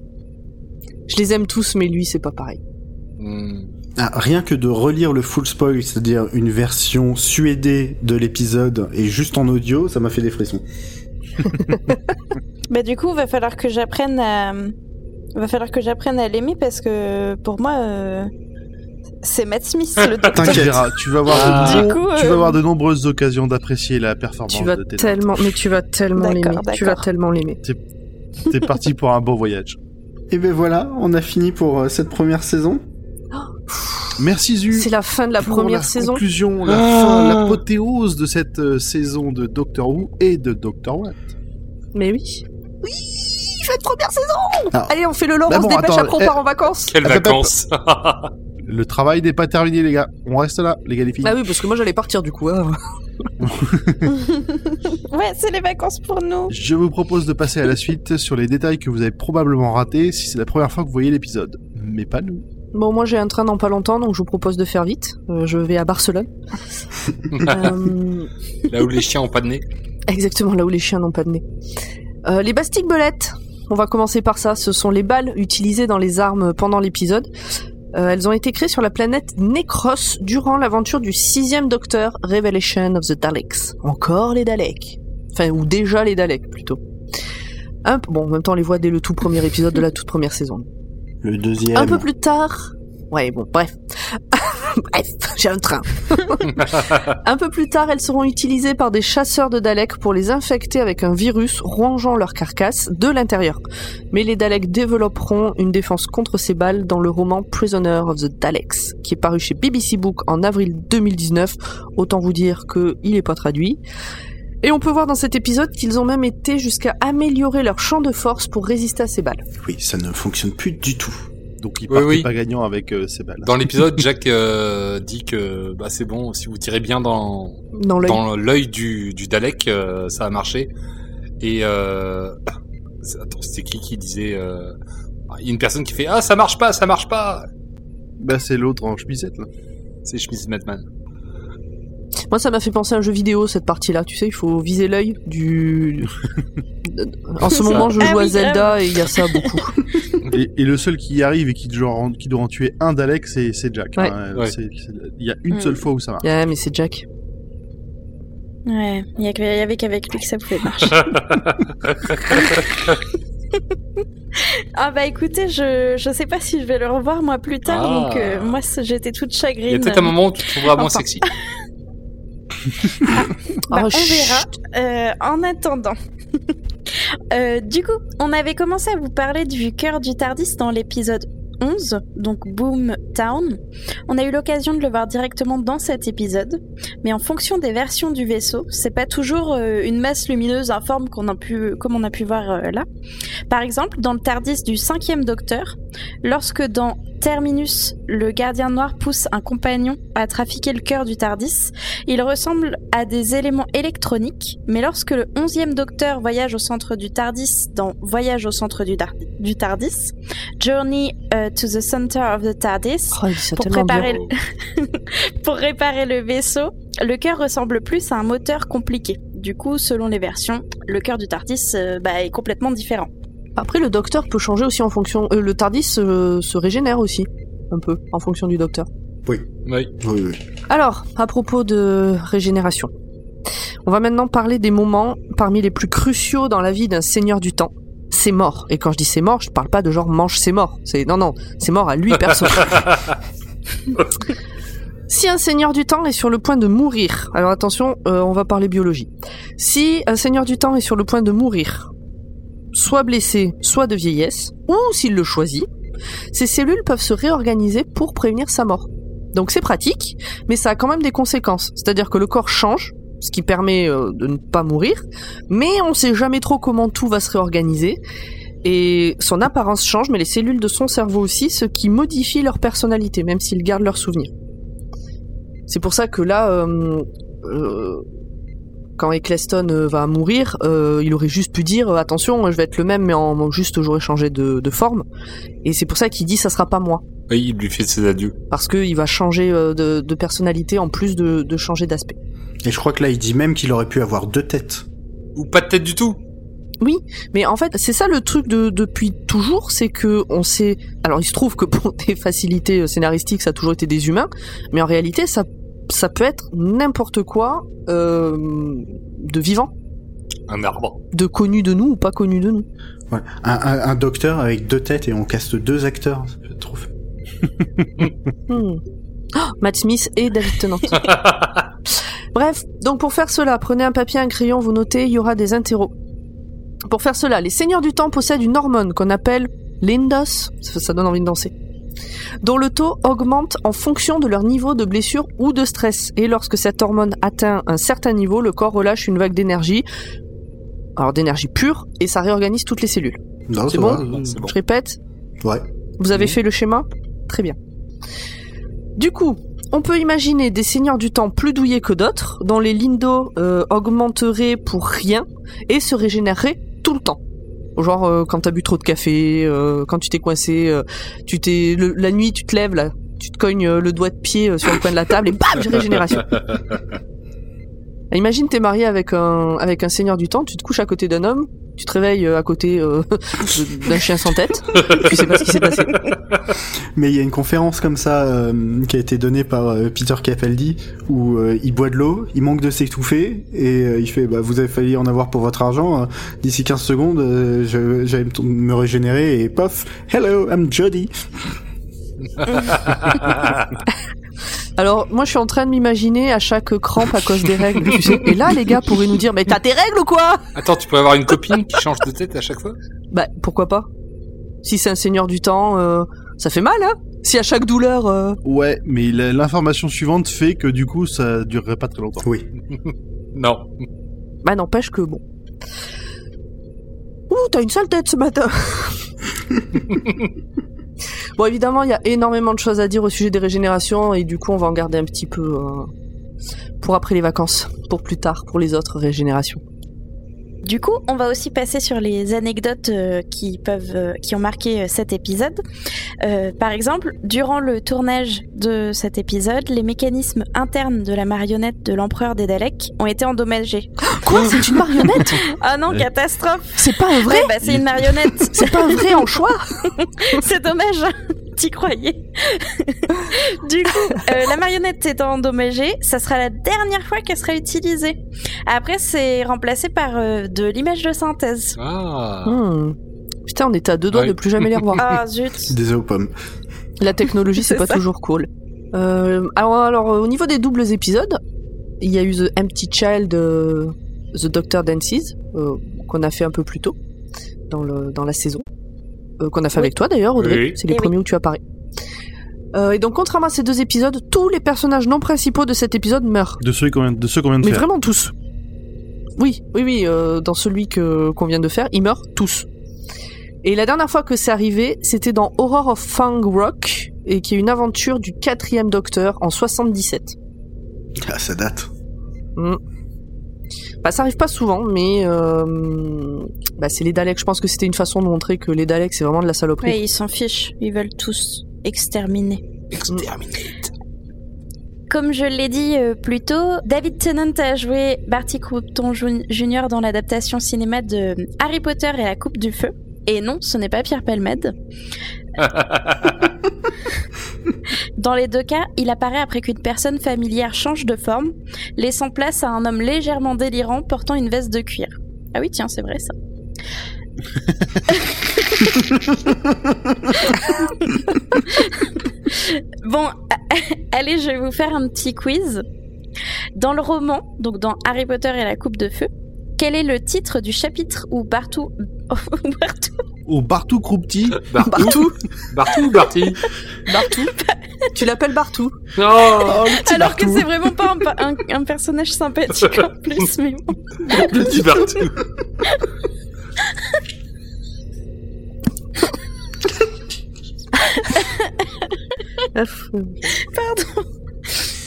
Je les aime tous, mais lui, c'est pas pareil. Hmm. Ah, rien que de relire le full spoil, c'est-à-dire une version suédée de l'épisode et juste en audio, ça m'a fait des frissons. [LAUGHS] Bah, du coup, va falloir que j'apprenne à. Va falloir que j'apprenne à l'aimer parce que pour moi, euh, c'est Matt Smith le docteur. Tu T'inquiète. tu vas avoir, Ah. de, Du coup, tu vas euh, avoir de nombreuses occasions d'apprécier la performance Tu vas de tes tellement, mais tu vas tellement D'accord, l'aimer. Tu vas tellement l'aimer. T'es parti pour un beau voyage. [LAUGHS] Et ben voilà, on a fini pour euh, cette première saison. Merci Zu. C'est la fin de la pour première la saison. conclusion, la Ah. fin, l'apothéose de cette euh, saison de Doctor Who et de Doctor What. Mais oui. Oui, je vais être première saison. Alors- Allez, on fait le lore, Bah on bon, se dépêche, attends, après on eh. part en vacances. Quelles vacances [LAUGHS] Le travail n'est pas terminé les gars. On reste là, les gars les filles. Ah oui, parce que moi j'allais partir du coup. hein. [LAUGHS] Ouais, c'est les vacances pour nous. Je vous propose de passer à la suite sur les détails que vous avez probablement ratés si c'est la première fois que vous voyez l'épisode. Mais pas nous. Bon, moi j'ai un train dans pas longtemps, donc je vous propose de faire vite. Euh, je vais à Barcelone. [LAUGHS] Euh, Là où les chiens ont pas de nez. Exactement, là où les chiens n'ont pas de nez. Euh, les bastiques belettes. On va commencer par ça. Ce sont les balles utilisées dans les armes pendant l'épisode. Euh, elles ont été créées sur la planète Necros durant l'aventure du sixième Docteur, Revelation of the Daleks. Encore les Daleks. Enfin, ou déjà les Daleks, plutôt. Un, bon, en même temps, on les voit dès le tout premier épisode de la toute première saison. Le deuxième. Un peu plus tard. Ouais, bon, bref. [LAUGHS] bref, [LAUGHS] j'ai un train. un peu plus tard, elles seront utilisées par des chasseurs de Daleks pour les infecter avec un virus rongeant leur carcasse de l'intérieur. Mais les Daleks développeront une défense contre ces balles dans le roman Prisoner of the Daleks, qui est paru chez BBC Book en avril 2019. Autant vous dire que il est pas traduit. Et on peut voir dans cet épisode qu'ils ont même été jusqu'à améliorer leur champ de force pour résister à ces balles. Oui, ça ne fonctionne plus du tout. Donc il partait oui. pas gagnant avec euh, ces balles. Dans l'épisode, [LAUGHS] Jack euh, dit que bah, c'est bon, si vous tirez bien dans, Dans l'œil. dans l'œil du, du Dalek, euh, ça a marché. Et euh... c'est- [COUGHS] attends, c'était qui qui disait euh... Il y a une personne qui fait Ah, ça marche pas, ça marche pas Bah c'est l'autre en chemisette là. C'est Schmidt Madman. Moi, ça m'a fait penser à un jeu vidéo, cette partie-là. Tu sais, il faut viser l'œil du... en ce Ça. moment, je Ah joue à oui, Zelda et il y a ça beaucoup. Et, et le seul qui y arrive et qui doit, en- qui doit en tuer un Dalek, c'est c'est Jack. Ouais. hein. Ouais. Il y a une Mm. seule fois où ça marche. Ouais, mais c'est Jack. Ouais, il y, avait qu'avec lui que ça pouvait marcher. [LAUGHS] ah bah écoutez, je, je sais pas si je vais le revoir moi plus tard, Ah. donc euh, moi j'étais toute chagrine. Il y a peut-être un moment où tu te trouveras moins Enfin. sexy. [LAUGHS] [LAUGHS] Bah, Oh, on verra. Euh, en attendant. [LAUGHS] Euh, du coup, on avait commencé à vous parler du cœur du Tardis dans l'épisode 11, donc Boom Town. On a eu l'occasion de le voir directement dans cet épisode, mais en fonction des versions du vaisseau, c'est pas toujours euh, une masse lumineuse informe qu'on a pu, comme on a pu voir euh, là. Par exemple, dans le Tardis du cinquième Docteur, lorsque dans Terminus, le gardien noir pousse un compagnon à trafiquer le cœur du Tardis, il ressemble à des éléments électroniques, mais lorsque le 11e docteur voyage au centre du Tardis dans Voyage au centre du, Dar- du Tardis, Journey euh, to the Center of the Tardis, Oh, pour préparer, le... [LAUGHS] pour réparer le vaisseau, le cœur ressemble plus à un moteur compliqué. Du coup, selon les versions, le cœur du Tardis euh, bah, est complètement différent. Après, le docteur peut changer aussi en fonction. euh, le Tardis euh, se régénère aussi, un peu, en fonction du docteur. Oui. Oui, oui. Alors, à propos de régénération, on va maintenant parler des moments parmi les plus cruciaux dans la vie d'un seigneur du temps. C'est mort. Et quand je dis c'est mort, je parle pas de genre mange c'est mort. C'est non non, c'est mort à lui perso. [LAUGHS] si un seigneur du temps est sur le point de mourir, alors attention, euh, on va parler biologie. Si un seigneur du temps est sur le point de mourir, soit blessé, soit de vieillesse, ou s'il le choisit, ses cellules peuvent se réorganiser pour prévenir sa mort. Donc c'est pratique, mais ça a quand même des conséquences. C'est-à-dire que le corps change, ce qui permet euh, de ne pas mourir, mais on sait jamais trop comment tout va se réorganiser. Et son apparence change, mais les cellules de son cerveau aussi, ce qui modifie leur personnalité, même s'ils gardent leurs souvenirs. C'est pour ça que là, euh, euh, quand Eccleston va mourir, il aurait juste pu dire attention, je vais être le même, mais en juste j'aurais changé de, forme. Et c'est pour ça qu'il dit ça sera pas moi Oui, il lui fait ses adieux. parce qu'il va changer euh, de, de personnalité en plus de, de changer d'aspect. Et je crois que là, il dit même qu'il aurait pu avoir deux têtes. Ou pas de tête du tout. Mais en fait, c'est ça le truc de, depuis toujours, c'est que on sait. Alors, il se trouve que [LAUGHS] pour des facilités euh, scénaristiques, ça a toujours été des humains, mais en réalité, ça, ça peut être n'importe quoi euh, de vivant, Un arbre. de connu de nous ou pas connu de nous. Ouais. Un, un- un docteur avec deux têtes et on caste deux acteurs. Ça peut être trop fait. [LAUGHS] Hmm. Oh, Matt Smith et David Tennant. [LAUGHS] Bref, donc pour faire cela, prenez un papier, un crayon, vous notez, il y aura des interros. Pour faire cela, les seigneurs du temps possèdent une hormone qu'on appelle l'indos, ça donne envie de danser, dont le taux augmente en fonction de leur niveau de blessure ou de stress. Et lorsque cette hormone atteint un certain niveau, le corps relâche une vague d'énergie, alors d'énergie pure, et ça réorganise toutes les cellules. C'est bon. Je répète, Ouais. vous avez Mhm. fait le schéma? Très bien. Du coup, on peut imaginer des seigneurs du temps plus douillés que d'autres, dont les lindos euh, augmenteraient pour rien et se régénéreraient tout le temps. Genre euh, quand t'as bu trop de café, euh, quand tu t'es coincé, tu t'es le- la nuit tu te lèves là, tu te cognes le doigt de pied sur le coin de la table et bam, j'ai régénération. [LAUGHS] Imagine t'es marié avec un avec un seigneur du temps, tu te couches à côté d'un homme, tu te réveilles euh, à côté euh, d'un chien sans tête, tu sais pas ce qui s'est passé. Mais il y a une conférence comme ça euh, qui a été donnée par euh, Peter Capaldi où euh, il boit de l'eau, il manque de s'étouffer et euh, il fait bah vous avez failli en avoir pour votre argent. euh, D'ici 15 secondes, euh, je j'allais me, me régénérer et pof, hello, I'm Jody. [LAUGHS] Alors, moi, je suis en train de m'imaginer à chaque crampe à cause des règles, tu sais. Et là, les gars pourraient nous dire, mais t'as tes règles ou quoi? Attends, tu pourrais avoir une copine qui change de tête à chaque fois? Bah, pourquoi pas Si c'est un seigneur du temps, euh, ça fait mal, hein Si à chaque douleur... euh, Ouais, mais l'information suivante fait que du coup, ça durerait pas très longtemps. Oui. [LAUGHS] Non. Bah, n'empêche que, bon... Ouh, t'as une sale tête ce matin [LAUGHS] Bon, évidemment, il y a énormément de choses à dire au sujet des régénérations, et du coup, on va en garder un petit peu euh, pour après les vacances, pour plus tard, pour les autres régénérations. Du coup, on va aussi passer sur les anecdotes euh, qui peuvent, euh, qui ont marqué euh, cet épisode. Euh, par exemple, durant le tournage de cet épisode, les mécanismes internes de la marionnette de l'empereur des Daleks ont été endommagés. [GASPS] Quoi? C'est une marionnette? [LAUGHS] Ah non, catastrophe C'est pas un vrai? Ouais, bah, c'est une marionnette. C'est pas un vrai [LAUGHS] anchois? C'est dommage. T'y croyais. [LAUGHS] du coup, euh, la marionnette étant endommagée, ça sera la dernière fois qu'elle sera utilisée. Après, c'est remplacé par euh, de l'image de synthèse. Ah. Hmm. Putain, on était à deux doigts Ouais. de plus jamais les revoir. [LAUGHS] Ah zut. Désolé aux pommes. La technologie, [LAUGHS] c'est pas ça. toujours cool. Euh, alors, alors, au niveau des doubles épisodes, il y a eu The Empty Child, euh, The Doctor Dances, euh, qu'on a fait un peu plus tôt dans, le, dans la saison. Euh, qu'on a fait Oui. avec toi d'ailleurs, Audrey. Oui. C'est les Eh premiers où tu apparais. Euh, et donc, contrairement à ces deux épisodes, tous les personnages non principaux de cet épisode meurent. De ceux qu'on vient, de ceux qu'on vient de Mais faire. vraiment tous. Oui, oui, oui, euh, dans celui que qu'on vient de faire, ils meurent tous. Et la dernière fois que c'est arrivé, c'était dans Horror of Fang Rock, et qui est une aventure du quatrième Docteur en 77. Ah, ça date. Bah, ça arrive pas souvent, mais euh, bah, c'est les Daleks. Je pense que c'était une façon de montrer que les Daleks, c'est vraiment de la saloperie. Ouais, ils s'en fichent. Ils veulent tous exterminer. Exterminate. Comme je l'ai dit euh, plus tôt, David Tennant a joué Barty Croughton Jun- Jr. dans l'adaptation cinéma de Harry Potter et la Coupe du Feu. Et non, ce n'est pas Pierre Palmade. [LAUGHS] Dans les deux cas, il apparaît après qu'une personne familière change de forme, laissant place à un homme légèrement délirant portant une veste de cuir. Ah oui, tiens, c'est vrai ça. [LAUGHS] bon, [LAUGHS] allez, je vais vous faire un petit quiz. Dans le roman, donc dans Harry Potter et la Coupe de Feu, quel est le titre du chapitre où Bartou... [LAUGHS] Bartou Au Bartou Croupti, Bartou. Bartou, Barty. Bartou. tu l'appelles Bartou. Non. Alors que c'est vraiment pas un, pa- un- un personnage sympathique en plus, mais bon. Le petit Bartou. Bref, euh,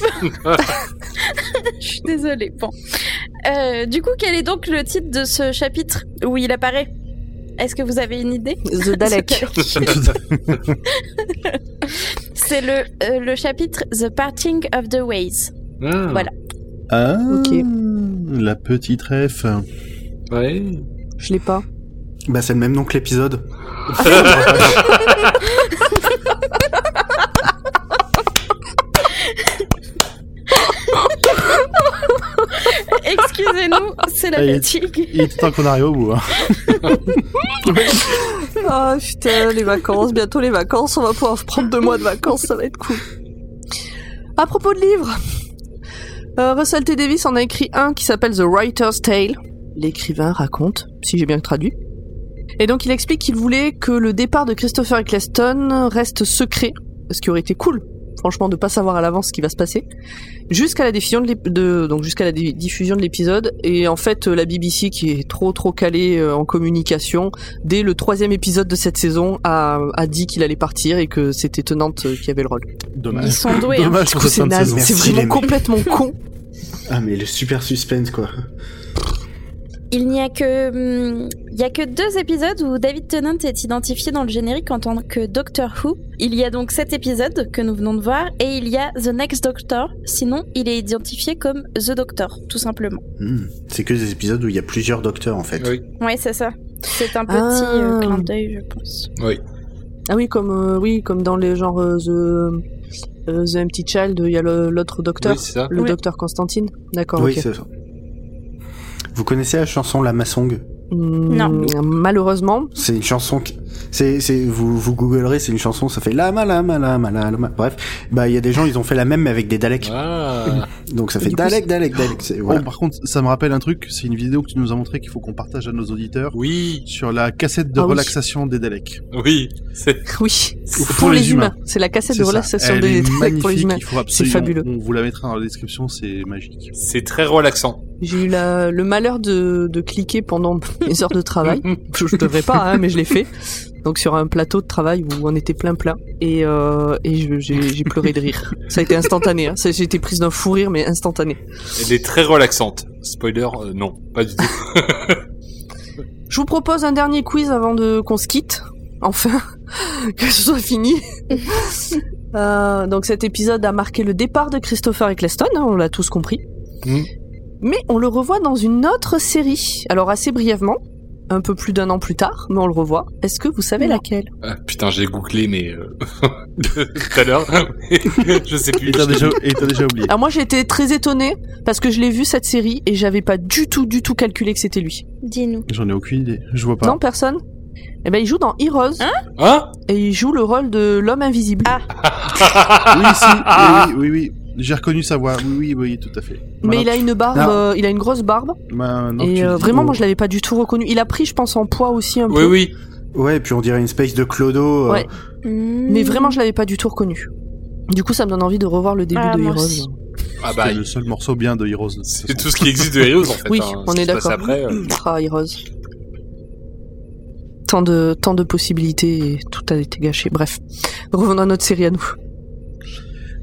[LAUGHS] Je suis désolée. Bon. Euh, du coup, quel est donc le titre de ce chapitre où il apparaît? Est-ce que vous avez une idée? The Dalek. [LAUGHS] [LAUGHS] C'est le, euh, le chapitre The Parting of the Ways. Ah, Voilà. Ah, Ok. la petite ref. Ouais. Je l'ai pas. Bah, c'est le même nom que l'épisode. Excusez-nous, c'est la fatigue. Il était temps qu'on arrive au bout. Hein. [LAUGHS] Ah putain, les vacances, bientôt les vacances, on va pouvoir prendre deux mois de vacances, ça va être cool. À propos de livres, euh, Russell T. Davis en a écrit un qui s'appelle The Writer's Tale. L'écrivain raconte, si j'ai bien traduit. Et donc il explique qu'il voulait que le départ de Christopher Eccleston reste secret, ce qui aurait été cool, franchement, de pas savoir à l'avance ce qui va se passer, jusqu'à la diffusion de, donc jusqu'à la di- diffusion de l'épisode. Et en fait, euh, la BBC qui est trop trop calée euh, en communication, dès le troisième épisode de cette saison, a, a dit qu'il allait partir et que c'était Tenante euh, qui avait le rôle. Dommage. Ils sont doués. hein. Dommage c'est vraiment complètement con. Ah, mais le super suspense, quoi. Il n'y a que hum, il y a que deux épisodes où David Tennant est identifié dans le générique en tant que Doctor Who. Il y a donc cet épisode que nous venons de voir et il y a The Next Doctor. Sinon, il est identifié comme The Doctor, tout simplement. Hmm. C'est que des épisodes où il y a plusieurs docteurs, en fait. Oui. Ouais, c'est ça. C'est un petit Ah. euh, clin d'œil, je pense. Oui. Ah oui, comme euh, oui, comme dans les genres euh, The, euh, The Empty Child, il y a l'autre docteur, Oui, c'est ça. le Oui. docteur Constantine. D'accord, Oui, c'est ça. Vous connaissez la chanson La Massong Hmm, Non. Malheureusement, C'est une chanson qui... C'est, c'est, vous, vous googlerez, c'est une chanson, ça fait lama, lama, lama, lama. Bref. Bah, il y a des gens, ils ont fait la même, mais avec des Daleks. Ah. [LAUGHS] Donc ça fait Dalek, Dalek, Dalek. C'est, voilà. Bon, par contre, ça me rappelle un truc, c'est une vidéo que tu nous as montré qu'il faut qu'on partage à nos auditeurs Oui. sur la cassette de Ah oui. relaxation des Daleks. Oui. C'est. [LAUGHS] oui, Pour pour, les, les humains. humains. C'est la cassette C'est de relaxation Elle des Daleks [LAUGHS] pour les humains. il faut absolument, fabuleux. On vous la mettra dans la description, c'est magique. C'est très relaxant. J'ai eu la- le malheur de, de cliquer pendant mes heures de travail. je, je devrais pas, hein, mais je l'ai fait. Donc sur un plateau de travail où on était plein plein et, euh, et j'ai pleuré de rire. Ça a été instantané. Hein. Ça- J'ai été prise d'un fou rire, mais instantané. Elle est très relaxante. Spoiler, euh, non, pas du tout. Je vous propose un dernier quiz avant de qu'on se quitte. Enfin, [LAUGHS] que ce soit fini. [LAUGHS] Euh, donc cet épisode a marqué le départ de Christopher Eccleston, hein, on l'a tous compris. Mhm. Mais on le revoit dans une autre série. Alors assez brièvement, un peu plus d'un an plus tard, mais on le revoit. Est-ce que vous savez Non. laquelle? Ah, putain, j'ai googlé, mais euh, [LAUGHS] tout à l'heure, [LAUGHS] je sais plus. Et t'as déjà, oublié. Alors moi j'ai été très étonnée parce que je l'ai vu cette série et j'avais pas du tout du tout calculé que c'était lui. Dis-nous. J'en ai aucune idée. Je vois pas. Non, personne Eh ben il joue dans Heroes Hein? Et il joue le rôle de l'homme invisible. Ah. oui, si. Oui, oui, oui. oui. J'ai reconnu sa voix. Oui, oui, oui, tout à fait. Mais il a une barbe, euh, il a une grosse barbe tu et euh, vraiment oh. moi je l'avais pas du tout reconnu. Il a pris je pense en poids aussi un Oui, peu. oui. Ouais, et puis on dirait une space de Clodo. euh, Ouais. Mais vraiment, je l'avais pas du tout reconnu. Du coup, ça me donne envie de revoir le début Ah, de Heroes. Ah bah, C'est le seul morceau bien de Heroes. c'est tout ce qui existe de Heroes en [LAUGHS] fait. Oui, hein. on est d'accord. Après, euh, Ah, Heroes. Tant de, tant de possibilités et tout a été gâché. Bref. Revenons à notre série à nous.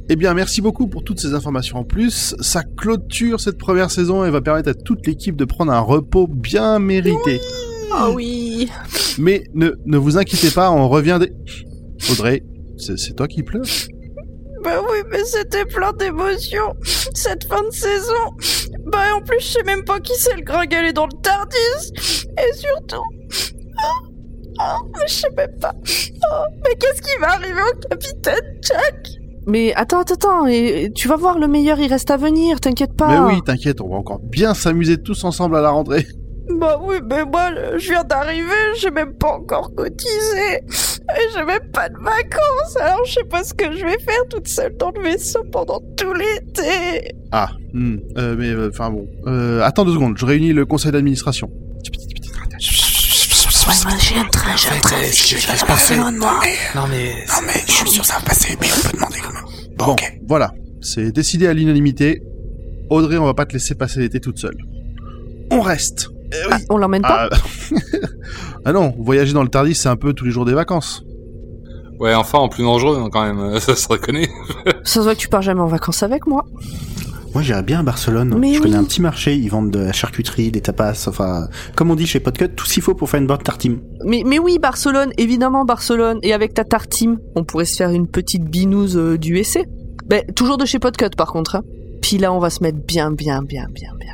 Eh bien, merci beaucoup pour toutes ces informations en plus. Ça clôture cette première saison et va permettre à toute l'équipe de prendre un repos bien mérité. Ah oui. Mais ne, ne vous inquiétez pas, on revient des... Audrey, c'est c'est toi qui pleures Bah oui, mais c'était plein d'émotions, cette fin de saison. Bah en plus, je sais même pas qui c'est le gringalet dans le Tardis. Et surtout... Oh, oh, je sais même pas. Oh, mais qu'est-ce qui va arriver au capitaine Jack? Mais attends, attends, attends. Et, tu vas voir, le meilleur, il reste à venir. T'inquiète pas. Mais oui, t'inquiète, on va encore bien s'amuser tous ensemble à la rentrée. Bah oui, mais moi, je viens d'arriver, j'ai même pas encore cotisé. Et j'ai même pas de vacances, alors je sais pas ce que je vais faire toute seule dans le vaisseau pendant tout l'été. Ah, hmm, euh, mais euh, enfin bon. Euh, attends deux secondes, je réunis le conseil d'administration. Non mais, Bon, voilà, c'est décidé à l'unanimité. Audrey, on va pas te laisser passer l'été toute seule. On reste. Eh oui. Ah, on l'emmène pas Ah, [LAUGHS] ah non, voyager dans le Tardis, c'est un peu tous les jours des vacances. ouais, enfin en plus dangereux hein, quand même, [LAUGHS] ça se reconnaît. Ça se voit que tu pars jamais en vacances avec moi. Moi, j'irais bien à Barcelone. Mais je oui. connais un petit marché, ils vendent de la charcuterie, des tapas, enfin, comme on dit chez Podcut, tout ce qu'il faut pour faire une bonne tartine. Mais, mais oui, Barcelone, évidemment Barcelone. Et avec ta tartime, on pourrait se faire une petite binouse euh, du essai. Ben, toujours de chez Podcut par contre. Hein. Puis là, on va se mettre bien, bien, bien, bien, bien.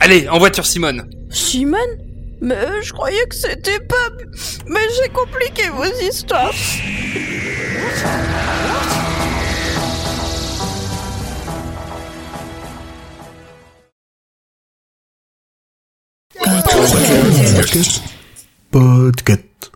Allez, en voiture Simone. Simone? Mais euh, je croyais que c'était pas... Mais j'ai compliqué vos histoires. Podcut.